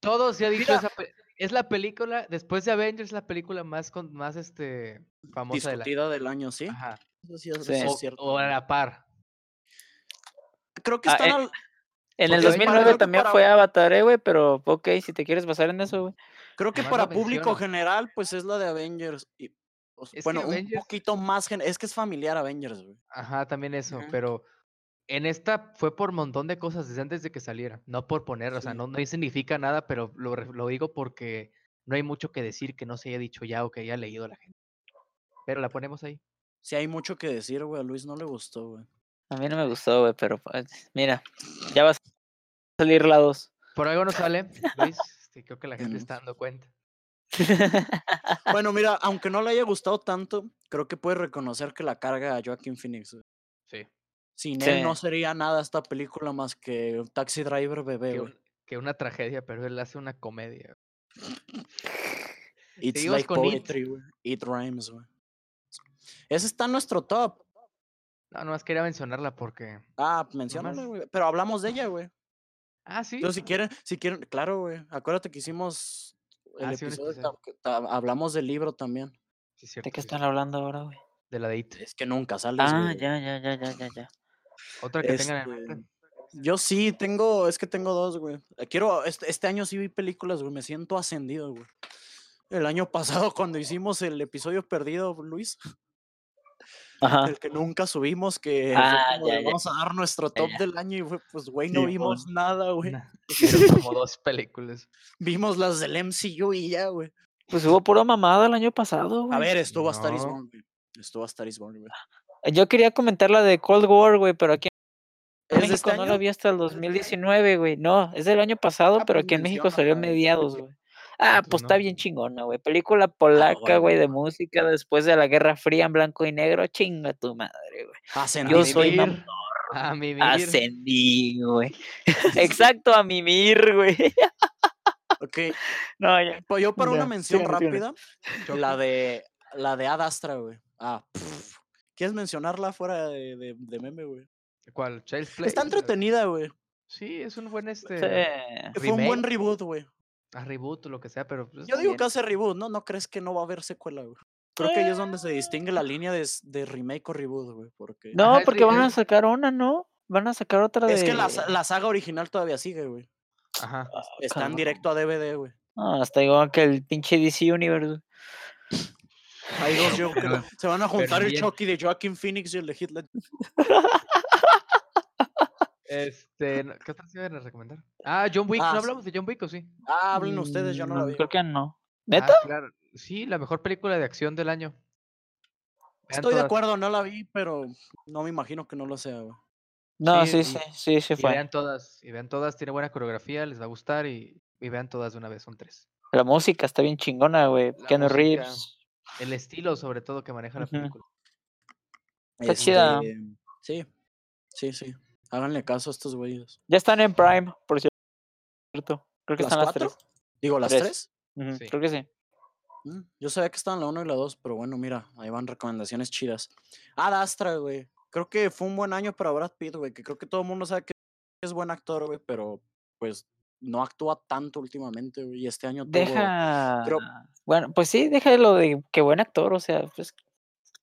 Todo se ha dicho, Mira. esa es la película, después de Avengers, la película más, con, más este, famosa de la... Discutida del año, ¿sí? Ajá. Eso sí es, Sí. cierto. o a la par. Creo que Ah, están eh, al- En el Porque ahí para- 2009 creo que también para- fue Avatar, eh, güey, pero ok, si te quieres basar en eso, güey. Creo que para público general, pues es la de Avengers. y, Es que bueno, un Avengers- poquito más. gen- Es que es familiar Avengers, güey. Ajá, también eso, pero en esta fue por montón de cosas desde antes de que saliera, no por poner, o sea, no, no significa nada, pero lo, lo digo porque no hay mucho que decir que no se haya dicho ya o que haya leído la gente. Pero la ponemos ahí. Sí, hay mucho que decir, güey. A Luis no le gustó, güey. A mí no me gustó, güey, pero pues, mira, ya va a salir la 2. Por algo no sale, Luis, este, creo que la gente está dando cuenta. Bueno, mira, aunque no le haya gustado tanto, creo que puede reconocer que la carga a Joaquin Phoenix. güey. Sí. Sin él no sería nada esta película más que un taxi driver bebé, Que, un- que una tragedia, pero él hace una comedia. It's like con It. poetry, güey. It rhymes, güey. Ese está en nuestro top. No, nomás quería mencionarla porque. Ah, menciónala, güey. Pero hablamos de ella, güey. Ah, sí. Entonces, si quieren, si quieren, claro, güey. Acuérdate que hicimos el Ah, sí, episodio, episodio. que ta- hablamos del libro también. Sí, cierto, ¿De qué sí, están hablando ahora, güey? De la de It. Es que nunca sales, Ah, güey. ya, ya, ya, ya, ya, ya. Otra que tengan en Este, mente. Yo sí, tengo, es que tengo dos, güey. Eh, Quiero, este, este año sí vi películas, güey. Me siento ascendido, güey. El año pasado, cuando hicimos el episodio perdido, Luis, Ajá. el que nunca subimos, que Ah, fue como ya, de, ya. vamos a dar nuestro top ya. del año y fue, pues, güey, no Sí, vimos nada, güey. Como dos películas. Vimos las del MCU y ya, güey. Pues hubo pura mamada el año pasado, güey. A ver, estuvo a Star is No. Born, güey. Estuvo a Star is Born, güey. Yo quería comentar la de Cold War, güey, pero aquí en ¿Es de México este no la vi hasta el 2019, güey. No, es del año pasado, Ah, pero pues aquí en México salió menciónala, mediados, güey. Ah, pues está bien chingona, güey. Película polaca, bueno. güey, de música después de la Guerra Fría en blanco y negro. Chinga tu madre, güey. Ascendido. Yo soy mimir, mam- A mimir. Ascendí, güey. Exacto, a mimir, güey. Ok, No, ya. pues yo para una mención rápida, la de la de Ad Astra, güey. Ah, pf. ¿Quieres mencionarla fuera de, de- de meme, güey? ¿Cuál? Child's Play. Está entretenida, güey. Sí, es un buen este. Sí. Fue un buen reboot, güey. A reboot o lo que sea, pero. pues, Yo digo bien. que hace reboot, ¿no? ¿No crees que no va a haber secuela, güey? Creo que ahí es donde se distingue la línea de, de remake o reboot, güey. Porque No, Ajá, porque van a sacar una, ¿no? Van a sacar otra de. es que la, la saga original todavía sigue, güey. Ajá. Está en directo a DVD, güey. No, hasta igual que el pinche DC Universe. Hay dos Joker. pero- Se van a juntar el bien. Chucky de Joaquin Phoenix y el de Hitler. Este. no- ¿Qué otras iban a recomendar? Ah, John Wick. Ah, ¿No hablamos de John Wick o sí? Ah, hablen ustedes, yo no la Mm, vi. Creo que no. Ah, ¿Neta? claro. Sí, la mejor película de acción del año. Vean Estoy de acuerdo, no la vi, pero no me imagino que no lo sea, güey. No, Sí, sí, y- sí, sí, sí Y fue. vean todas. Y vean todas. Tiene buena coreografía, les va a gustar. Y, y vean todas de una vez. Son tres. La música está bien chingona, güey. Keanu Reeves. El estilo, sobre todo, que maneja la película. Está chida. Este, Sí, sí, sí. Háganle caso a estos güeyes. Ya están en Prime, por cierto. Creo que ¿Las están las cuatro? tres. Digo, ¿las Tres. tres? Ujú, Sí. Creo que sí. Mm, Yo sabía que estaban la 1 y la 2, pero bueno, mira, ahí van recomendaciones chidas. Ad Astra, güey. Creo que fue un buen año para Brad Pitt, güey, que creo que todo el mundo sabe que es buen actor, güey, pero pues no actúa tanto últimamente, güey, y este año. Deja. creo- Bueno, pues sí, deja lo de que buen actor, o sea, pues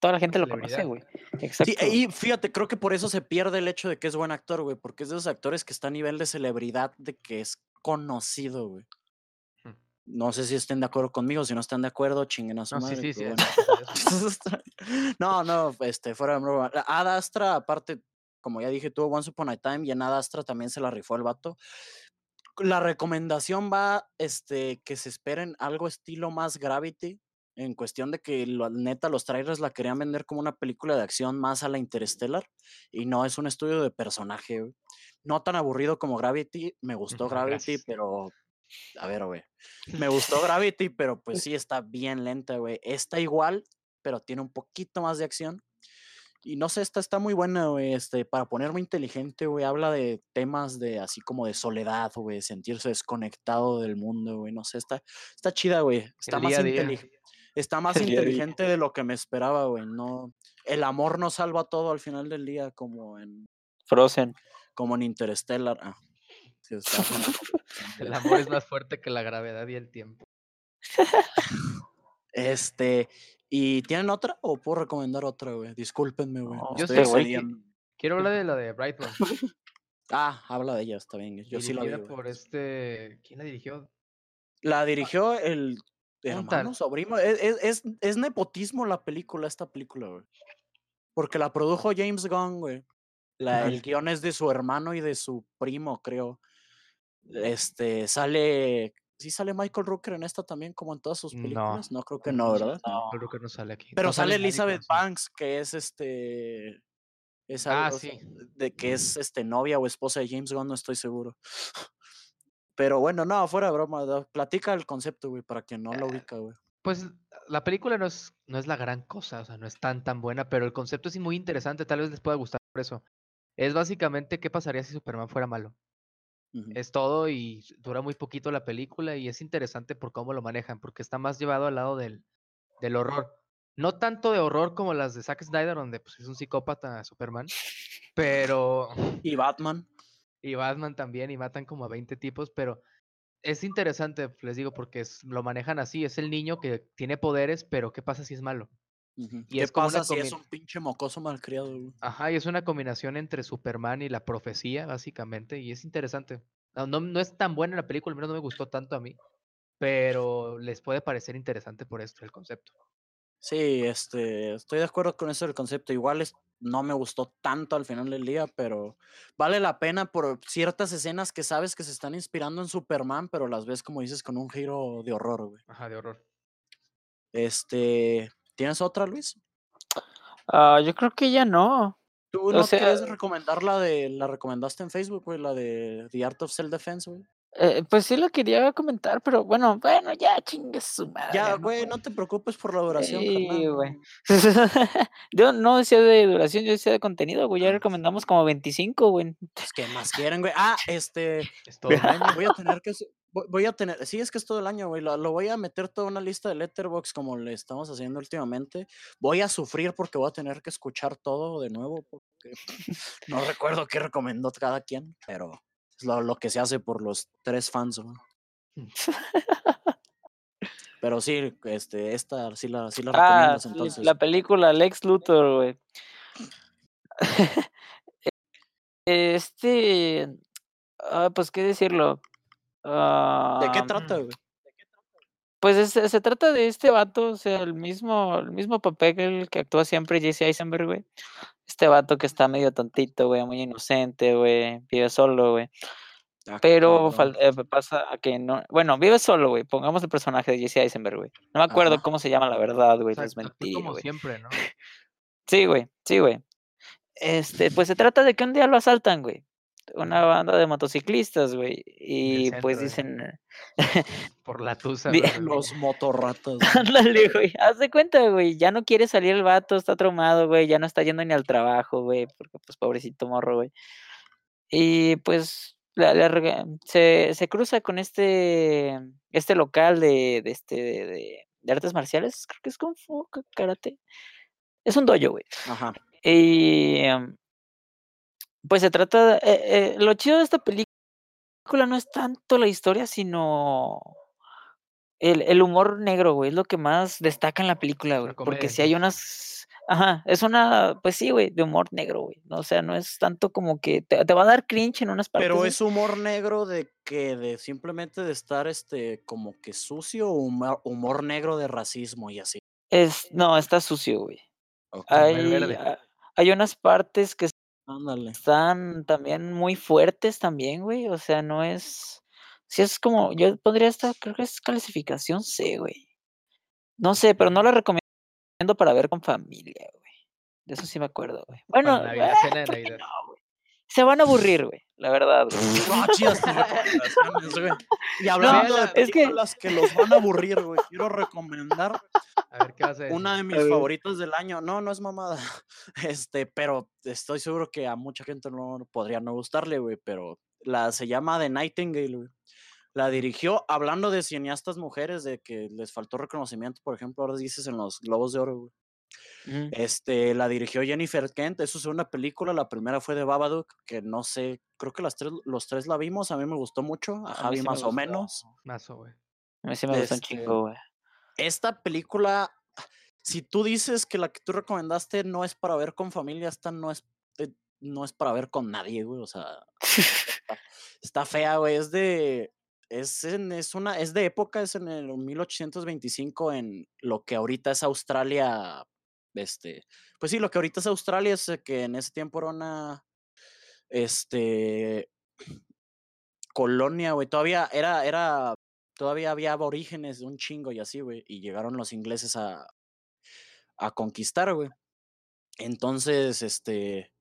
toda la gente lo conoce, güey. Exacto. Sí, y fíjate, creo que por eso se pierde el hecho de que es buen actor, güey, porque es de esos actores que está a nivel de celebridad, de que es conocido, güey. Hmm. No sé si estén de acuerdo conmigo, si no están de acuerdo, chinguen a su No, sí, madre. sí, sí. bueno. no, no, este, fuera de broma. Ad Astra, aparte, como ya dije, tuvo Once Upon a Time y en Ad Astra también se la rifó el vato. La recomendación va, este, que se esperen algo estilo más Gravity, En cuestión de que lo- neta los trailers la querían vender como una película de acción más a la Interstellar y no es un estudio de personaje, güey. No tan aburrido como Gravity, me gustó Gravity, Gracias. pero a ver, güey. Me gustó Gravity, pero pues sí está bien lenta, güey. Está igual, pero tiene un poquito más de acción. Y no sé, esta está muy buena, güey. Este, para ponerme inteligente, güey. Habla de temas de así como de soledad, güey. Sentirse desconectado del mundo, güey. No sé, está, está chida, güey. Está más día a día. inteli- Está más inteligente de lo que me esperaba, güey. No, el amor no salva todo al final del día, como en, Frozen. como en Interstellar. Ah, sí, está El amor es más fuerte que la gravedad y el tiempo. Este, ¿y tienen otra o puedo recomendar otra, güey? Discúlpenme, güey. No, yo estoy sé, güey. Quiero hablar de la de Brightburn, Ah, habla de ella, está bien. Yo sí la vi. por este... ¿Quién la dirigió? La dirigió el. Hermano, sobrino. Es, es, es, es nepotismo la película, esta película, güey. Porque la produjo James Gunn, güey. La, el guion es de su hermano y de su primo, creo. Este, sale. ¿Sí sale Michael Rooker en esta también, como en todas sus películas? No, creo que no, ¿verdad? No. Creo que no sale aquí. Pero No sale Elizabeth. Banks, que es este. Es Ah, algo- sí. De que es este novia o esposa de James Gunn, no estoy seguro. Pero bueno, no, fuera de broma. da- Platica el concepto, güey, para quien no lo ubica, güey. Pues la película no es, no es la gran cosa, o sea, no es tan tan buena, pero el concepto es muy interesante, tal vez les pueda gustar por eso. Es básicamente qué pasaría si Superman fuera malo. Es todo y dura muy poquito la película y es interesante por cómo lo manejan, porque está más llevado al lado del, del horror. No tanto de horror como las de Zack Snyder, donde pues, es un psicópata Superman, pero... Y Batman. Y Batman también, y matan como a 20 tipos, pero es interesante, les digo, porque es- lo manejan así, es el niño que tiene poderes, pero ¿qué pasa si es malo? Y ¿Qué es pasa si es un pinche mocoso malcriado, güey? Ajá, y es una combinación entre Superman y la profecía, básicamente, y es interesante. No, no, no es tan buena la película, al menos no me gustó tanto a mí, pero les puede parecer interesante por esto, el concepto. Sí, este, estoy de acuerdo con eso del concepto. Igual es, no me gustó tanto al final del día, pero vale la pena por ciertas escenas que sabes que se están inspirando en Superman, pero las ves como dices con un giro de horror, güey. Ajá, de horror. Este, ¿tienes otra, Luis? Ah, yo creo que ya no. ¿Tú O no sea- querías recomendar la de, la recomendaste en Facebook, güey, la de The Art of Self-Defense, güey? Eh, pues sí lo quería comentar, pero bueno, bueno, ya chingue su madre. Ya, güey, no te preocupes por la duración, Sí, güey. yo no decía de duración, yo decía de contenido, güey. Ya Ah, recomendamos como 25, güey. Pues, ¿qué más quieren, güey? Ah, este, Es todo un año. voy a tener que, voy a tener, sí, es que es todo el año, güey, lo, lo voy a meter toda una lista de Letterbox como le estamos haciendo últimamente. Voy a sufrir porque voy a tener que escuchar todo de nuevo porque no recuerdo qué recomendó cada quien, pero es lo, lo que se hace por los tres fans, güey. Pero sí, este, esta sí la, sí la Ah, recomiendas entonces. la película Lex Luthor, güey. Este, ah, pues qué decirlo. ¿De qué trata, güey? Pues es- se trata de este vato, o sea, el mismo, el mismo papel que el que actúa siempre Jesse Eisenberg, güey. Este vato que está medio tontito, güey, muy inocente, güey, vive solo, güey. Ah, Pero eh, pasa a que no, bueno, vive solo, güey. Pongamos el personaje de Jesse Eisenberg, güey. No me acuerdo Ajá. cómo se llama la verdad, güey, es mentira, como siempre, ¿no? Sí, güey, sí, güey. Este, pues se trata de que un día lo asaltan, güey. Una banda de motociclistas, güey. Y pues centro, dicen, Por la tusa. Los güey. ándale, güey. Haz de cuenta, güey. Ya no quiere salir el vato, está traumado, güey. Ya no está yendo ni al trabajo, güey. Porque, pues, pobrecito morro, güey. Y pues la- la rega- se, se cruza con este, este local de, de este, de, de- de artes marciales. Creo que es Kung Fu, ka- karate. Es un dojo, güey. Ajá. Y em, pues se trata, eh, eh, lo chido de esta película no es tanto la historia, sino el, el humor negro, güey, es lo que más destaca en la película, güey. Porque si hay unas, ajá, es una, pues sí, güey, de humor negro, güey. ¿no? O sea, no es tanto como que te, te va a dar cringe en unas partes. Pero es humor negro de que de simplemente de estar este como que sucio o humor, humor negro de racismo y así. Es, no, está sucio, güey. Ok, Hay, verde. ah, hay unas partes que Ándale. están también muy fuertes también, güey. O sea, no es. Si es como. Yo pondría esta, creo que es clasificación C, güey. No sé, pero no la recomiendo para ver con familia, güey. De eso sí me acuerdo, güey. Bueno, Para Navidad, eh, cena de ¿por qué Navidad. no? Se van a aburrir, güey. La verdad, güey. No, chidas tus recomendaciones, güey. Y hablando de es que- películas que los van a aburrir, güey, quiero recomendar A ver, ¿qué vas a decir? una de mis favoritas del año. No, no es mamada. Este, pero estoy seguro que a mucha gente no podría no gustarle, güey, pero la se llama The Nightingale, güey. La dirigió hablando de cineastas mujeres, de que les faltó reconocimiento, por ejemplo, ahora dices en los Globos de Oro, güey. Este, la dirigió Jennifer Kent, eso es una película, la primera fue de Babadook, que no sé, creo que las tres, los tres la vimos, a mí me gustó mucho, a A mí Javi sí me más o gustó. menos. Mazo, güey. A mí sí me gusta un Este, chingo, güey. Esta película, si tú dices que la que tú recomendaste no es para ver con familia, esta no es, eh, no es para ver con nadie, güey, o sea, está, está fea, güey, es de, es, en- es una, es de época, es en el 1825 en lo que ahorita es Australia, este, pues sí, lo que ahorita es Australia es eh, que en ese tiempo era una, este, colonia, güey, todavía era, era, todavía había aborígenes de un chingo y así, güey, y llegaron los ingleses a, a conquistar, güey. Entonces, este,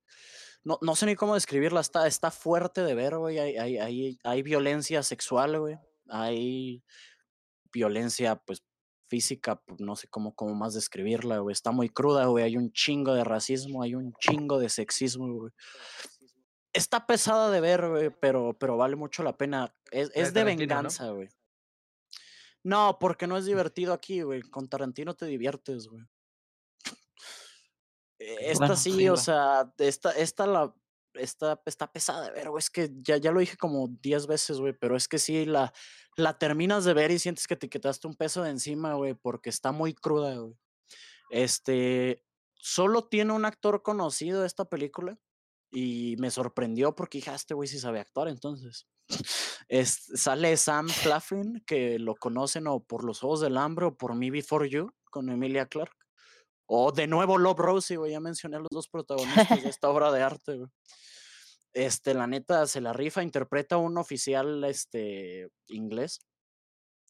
no, no sé ni cómo describirla, está, está fuerte de ver, güey, hay, hay, hay, hay violencia sexual, güey, hay violencia, pues, física, pues, no sé cómo, cómo más describirla, güey, está muy cruda, güey, hay un chingo de racismo, hay un chingo de sexismo, güey. Está pesada de ver, güey, pero, pero vale mucho la pena. Es, de es de venganza, güey. No, porque no es divertido aquí, güey. Con Tarantino te diviertes, güey. Eh, Esta Bueno, sí, o sea, esta, esta la. Está, está pesada de ver, güey. Es que ya, ya lo dije como 10 veces, güey. Pero es que sí, la, la terminas de ver y sientes que te quitaste un peso de encima, güey. Porque está muy cruda, güey. Este. Solo tiene un actor conocido esta película. Y me sorprendió porque dije, "Ah, este güey sí sabe actuar, entonces. Es, sale Sam Claflin, que lo conocen o por Los Juegos del Hambre o por Me Before You, con Emilia Clarke. O de nuevo Love Rosie, güey, ya mencioné a los dos protagonistas de esta obra de arte, güey. Este, la neta, se la rifa, interpreta a un oficial, este, inglés,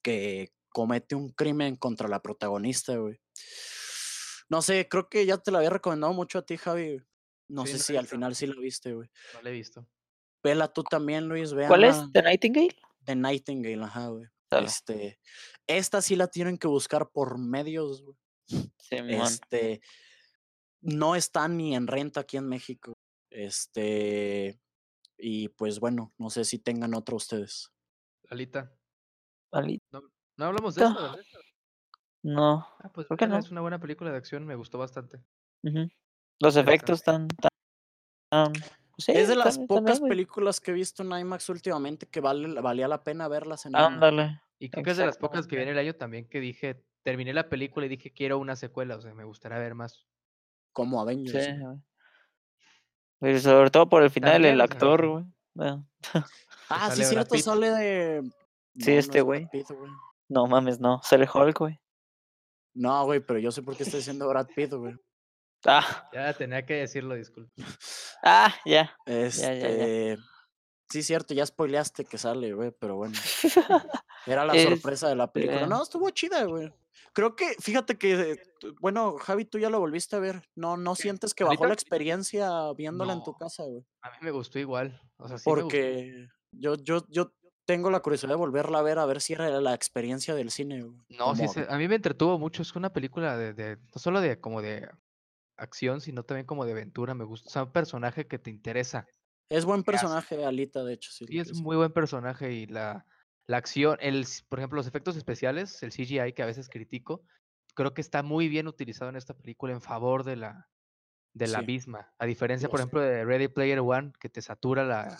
que comete un crimen contra la protagonista, güey. No sé, creo que ya te la había recomendado mucho a ti, Javi. No Sí, sé no la si al final sí la viste, güey. No lo he visto. Vela tú también, Luis, vean ¿Cuál es? ¿The Nightingale? The Nightingale, ajá, güey. Dale. Este, esta sí la tienen que buscar por medios, güey. Simón. Este, no está ni en renta aquí en México. Este, y pues bueno, no sé si tengan otro ustedes. Lalita. Vale. No hablamos de ¿verdad? No. Ah, pues ¿Por qué véanla, no? es una buena película de acción, me gustó bastante. Los efectos están tan. tan- sí, es de las pocas películas que he visto en IMAX últimamente que vale, valía la pena verlas en IMAX. Ándale. Y creo que es de las pocas que viene el año también que dije, terminé la película y dije, quiero una secuela, o sea, me gustaría ver más. Como Avengers. Pero sobre todo por el final, También, el actor, güey. Bueno, Ah, sí, cierto, sale de. Sí, no, este güey. Pitt, güey. no mames, no. Sale Hulk, güey. No, güey, pero yo sé por qué está diciendo Brad Pitt, güey. Ah, Ya tenía que decirlo, disculpe. ah, ya. Este. ya, ya. Sí, cierto, ya spoileaste que sale, güey, pero bueno. Era la Es- sorpresa de la película. eh. No, estuvo chida, güey. Creo que, fíjate que, bueno, Javi, tú ya lo volviste a ver. No, no sientes que bajó la experiencia viéndola en tu casa, güey. A mí me gustó igual. O sea, sí me gustó. Porque yo, yo, yo tengo la curiosidad de volverla a ver, a ver si era la experiencia del cine, güey. No, sí, se- a mí me entretuvo mucho. Es una película de, de- no solo de como de acción, sino también como de aventura. Me gusta. O sea, un personaje que te interesa. Es buen personaje, Alita, de hecho, sí. Sí, es un muy buen personaje y la, la acción, el, por ejemplo, los efectos especiales, el CGI que a veces critico, creo que está muy bien utilizado en esta película en favor de la, de la Sí. misma. A diferencia, por ejemplo, de Ready Player One, que te satura la,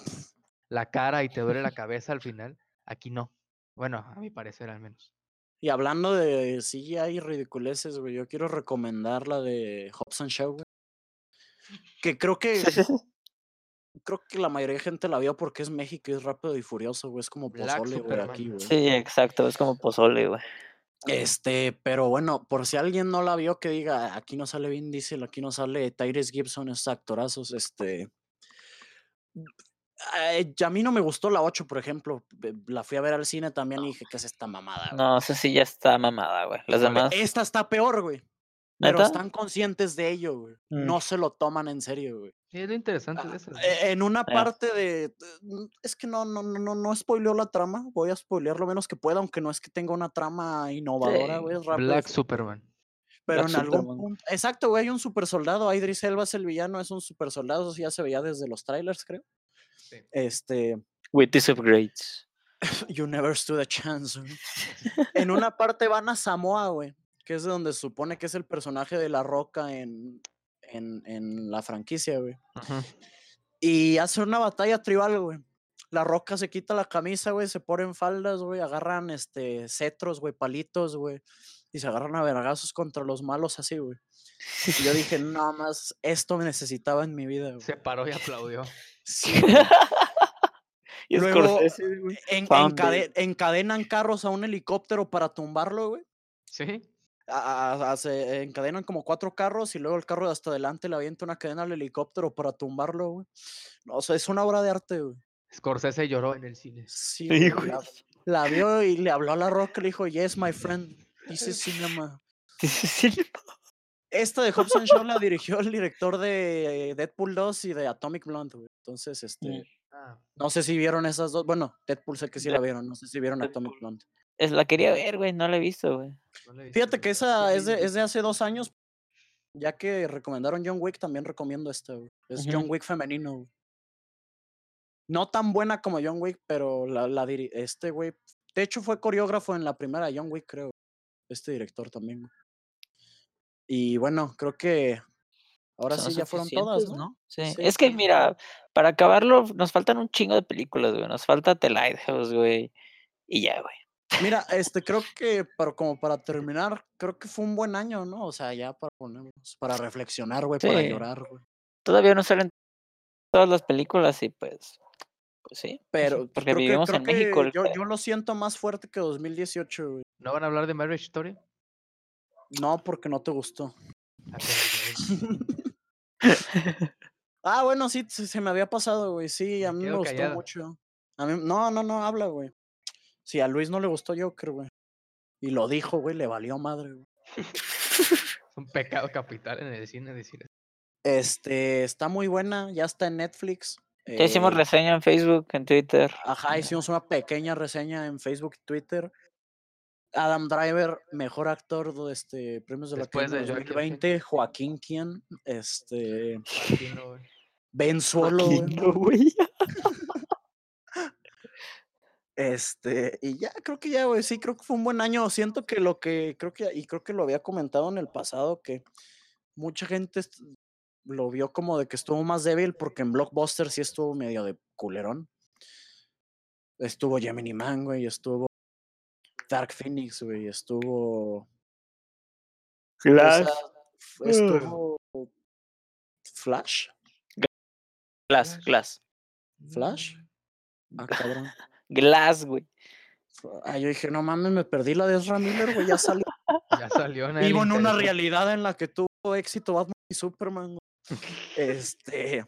la cara y te duele la cabeza al final. Aquí no. Bueno, a mi parecer al menos. Y hablando de CGI y ridiculeces, güey, yo quiero recomendar la de Hobson Show, güey. Que creo que creo que la mayoría de gente la vio porque es México y es rápido y furioso, güey. Es como Black pozole, güey, aquí, güey. Sí, exacto. Es como pozole, güey. Este, pero bueno, por si alguien no la vio, que diga, aquí no sale Vin Diesel, aquí no sale Tyrese Gibson, esos actorazos, este. Ay, a mí no me gustó la 8, por ejemplo. ve- La fui a ver al cine también y dije, ¿qué es esta mamada? güey?". No, esa sí ya está mamada, güey. Las demás. Esta está peor, güey. Pero ¿Neta? están conscientes de ello, güey. Mm. No se lo toman en serio, güey. Sí, es lo interesante de eso. Eh, En una Ya. parte de. eh, mm, Es que no, no, no, no, no spoileo la trama. Voy a spoilear lo menos que pueda, aunque no es que tenga una trama innovadora, Sí, güey. es rápido y Black Superman. Pero Black en algún Superman. punto. Exacto, güey. Hay un super soldado. Idris Elba es el villano, es un super soldado. Eso ya se veía desde los trailers, creo. Sí. Este. With these upgrades. You never stood a chance. güey. en una parte van a Samoa, güey. Que es de donde se supone que es el personaje de La Roca en, en, en la franquicia, güey. Y hace una batalla tribal, güey. La Roca se quita la camisa, güey, se ponen faldas, güey, agarran este cetros, güey, palitos, güey. Y se agarran a vergazos contra los malos así, güey. Y yo dije, nada más, esto me necesitaba en mi vida, güey. Se paró y aplaudió. Sí, y Luego, Scorsese, güey. En- Found encade- encadenan carros a un helicóptero para tumbarlo, güey. Sí. A- a- se encadenan como cuatro carros y luego el carro de hasta adelante le avienta una cadena al helicóptero para tumbarlo, güey. No, o sea, es una obra de arte, güey. Scorsese lloró en el cine. Sí, Sí, güey. La, la vio y le habló a la roca y le dijo, yes, my friend, this is cinema. Sí, sí. Esta de Hobson Shaw la dirigió el director de Deadpool 2 y de Atomic Blonde, güey. Entonces, este, Mm. Ah, no sé si vieron esas dos. Bueno, Deadpool sé que sí la vieron, no sé si vieron Atomic. Blonde. Es, la quería ver, güey. No la he visto, güey. no la he visto, Fíjate que esa es de, es de hace dos años. Ya que recomendaron John Wick, también recomiendo esta, güey. Es. John Wick femenino, güey. No tan buena como John Wick, pero la, la diri- este güey. De hecho, fue coreógrafo en la primera John Wick, creo. Este director también, güey. Y bueno, creo que ahora Son sí ya fueron todas, ¿no? Sí. Sí, Es que, mira, para acabarlo, nos faltan un chingo de películas, güey. Nos falta The Lighthouse, güey. Y ya, güey. Mira, este, creo que para, como para terminar, creo que fue un buen año, ¿no? O sea, ya para ponernos, para reflexionar, güey, para llorar, güey. Todavía no salen todas las películas y pues. Pues sí. Pero pues, Porque creo que- vivimos creo en México. el Yo, yo lo siento más fuerte que 2018, güey. ¿No van a hablar de Marriage Story? No, porque no te gustó. Ah, Ah, bueno, sí, se, me había pasado, güey. Sí, a mí me gustó callado. mucho. A mí, no, no, no, habla, güey. Sí, a Luis no le gustó Joker, güey. Y lo dijo, güey, le valió madre, güey. Es un pecado capital en el cine decir eso. Este, está muy buena, ya está en Netflix. Ya hicimos eh, reseña en Facebook, en Twitter. Ajá, hicimos una pequeña reseña en Facebook y Twitter. Adam Driver, mejor actor de este premios de la Después de Academia Joaquin 2020, Joaquín Quien, este Aquí no, güey. Ben Solo, Joaquín, güey. Este, y ya creo que ya, güey, sí, creo que fue un buen año. Siento que lo que creo que y creo que lo había comentado en el pasado que mucha gente lo vio como de que estuvo más débil porque en Blockbuster sí estuvo medio de culerón. Estuvo Gemini Man, güey, estuvo Dark Phoenix, güey, estuvo o Glass. sea, f- estuvo Flash, Glass, Glass. Flash. Ah, cabrón. Glass, güey. Ah, yo dije, no mames, me perdí la de Ezra Miller, güey, ya salió. Ya salió en el Vivo en una realidad en la que tuvo éxito Batman y Superman. güey. Este.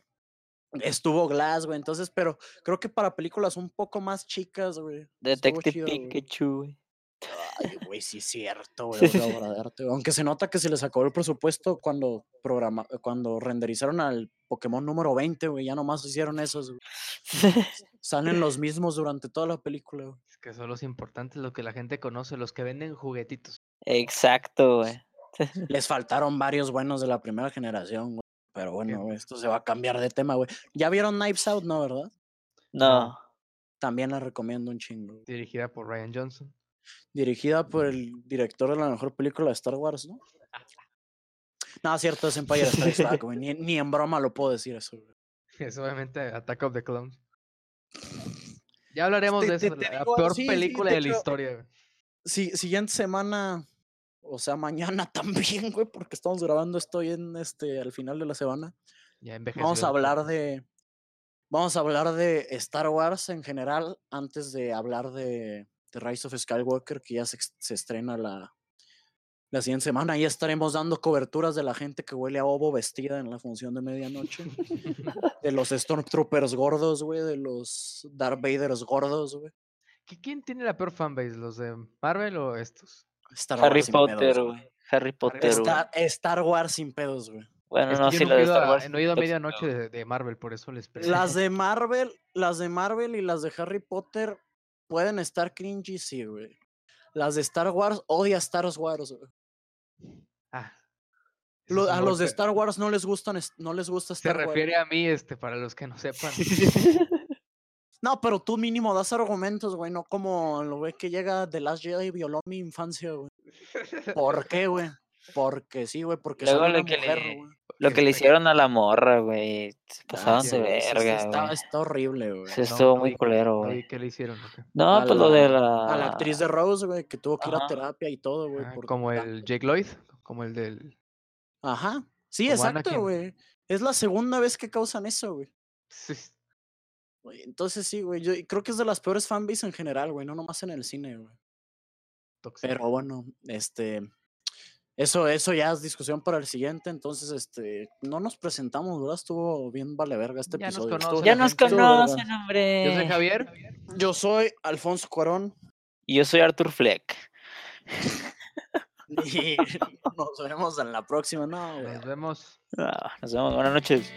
Estuvo Glass, güey. Entonces, pero creo que para películas un poco más chicas, güey. Detective chido. Pikachu, güey. Ay, güey, sí es cierto, güey. otra obra de arte, güey. Aunque se nota que se les acabó el presupuesto cuando programa, cuando renderizaron al Pokémon número 20, güey. Ya nomás hicieron esos, güey. Salen los mismos durante toda la película, güey. Es que son los importantes, lo que la gente conoce, los que venden juguetitos. Exacto, güey. Les faltaron varios buenos de la primera generación, güey. Pero bueno, güey, esto se va a cambiar de tema, güey. ¿Ya vieron Knives Out, no, verdad? No. También la recomiendo un chingo. Dirigida por Ryan Johnson. Dirigida por el director de la mejor película de Star Wars, ¿no? No, cierto, es Empire Strikes güey. Ni, ni en broma lo puedo decir eso, güey. Es obviamente Attack of the Clones. Ya hablaremos Te- de eso, te la digo, peor sí, sí, película de de la historia. güey. Si, siguiente semana, o sea, mañana también, güey, porque estamos grabando esto hoy en este, al final de la semana. Ya. Vamos a hablar de. Vamos a hablar de Star Wars en general, antes de hablar de, de Rise of Skywalker, que ya se, estrena la, La siguiente semana ya estaremos dando coberturas de la gente que huele a ovo vestida en la función de medianoche. de los Stormtroopers gordos, güey. De los Darth Vaders gordos, güey. ¿Qui- ¿Quién tiene la peor fanbase? ¿Los de Marvel o estos? Star Harry Wars sin pedos, Potter, güey. Harry Potter. Star, Star Wars sin pedos, güey. Bueno, Es que no, sí, no he Star a- Wars. no he ido a sí, medianoche de, de Marvel, por eso les pregunto. Las de Marvel, las de Marvel y las de Harry Potter pueden estar cringy, sí, güey. Las de Star Wars, odia Star Wars, güey. Ah, Lo- a los de. Star Wars no les gustan, no les gusta Se Star Wars. refiere a mí, este, para los que no sepan. No, pero tú mínimo das argumentos, güey, no como lo güey que llega de Last Jedi y violó mi infancia, güey. ¿Por qué, güey? Porque sí, güey, porque Luego soy una lo que mujer, le- güey. Lo que le Este, hicieron a la morra, güey. Se pasaron sí, de güey, sí, sí, verga, está, güey. está horrible, güey. No, estuvo no muy culero, güey. ¿Qué le hicieron? No, A pues lo de la-. A la actriz de Rose, güey, que tuvo que ir a terapia y todo, güey. Ah, como el Jake Lloyd, como el del... Ajá. Sí, como exacto, güey. Es la segunda vez que causan eso, güey. Sí, Entonces sí, güey. Yo creo que es de las peores fanbase en general, güey. No nomás en el cine, güey. tóxico. Pero bueno, este. Eso, eso ya es discusión para el siguiente. Entonces, este. No nos presentamos, ¿verdad? Estuvo bien vale verga este Ya nos episodio. conocen estuvo- Ya nos conocen, hombre. Yo soy Javier. Yo soy Alfonso Cuarón. Y yo soy Arthur Fleck. Y nos vemos en la próxima. No, güey. Nos vemos. Ah, nos vemos. Buenas noches.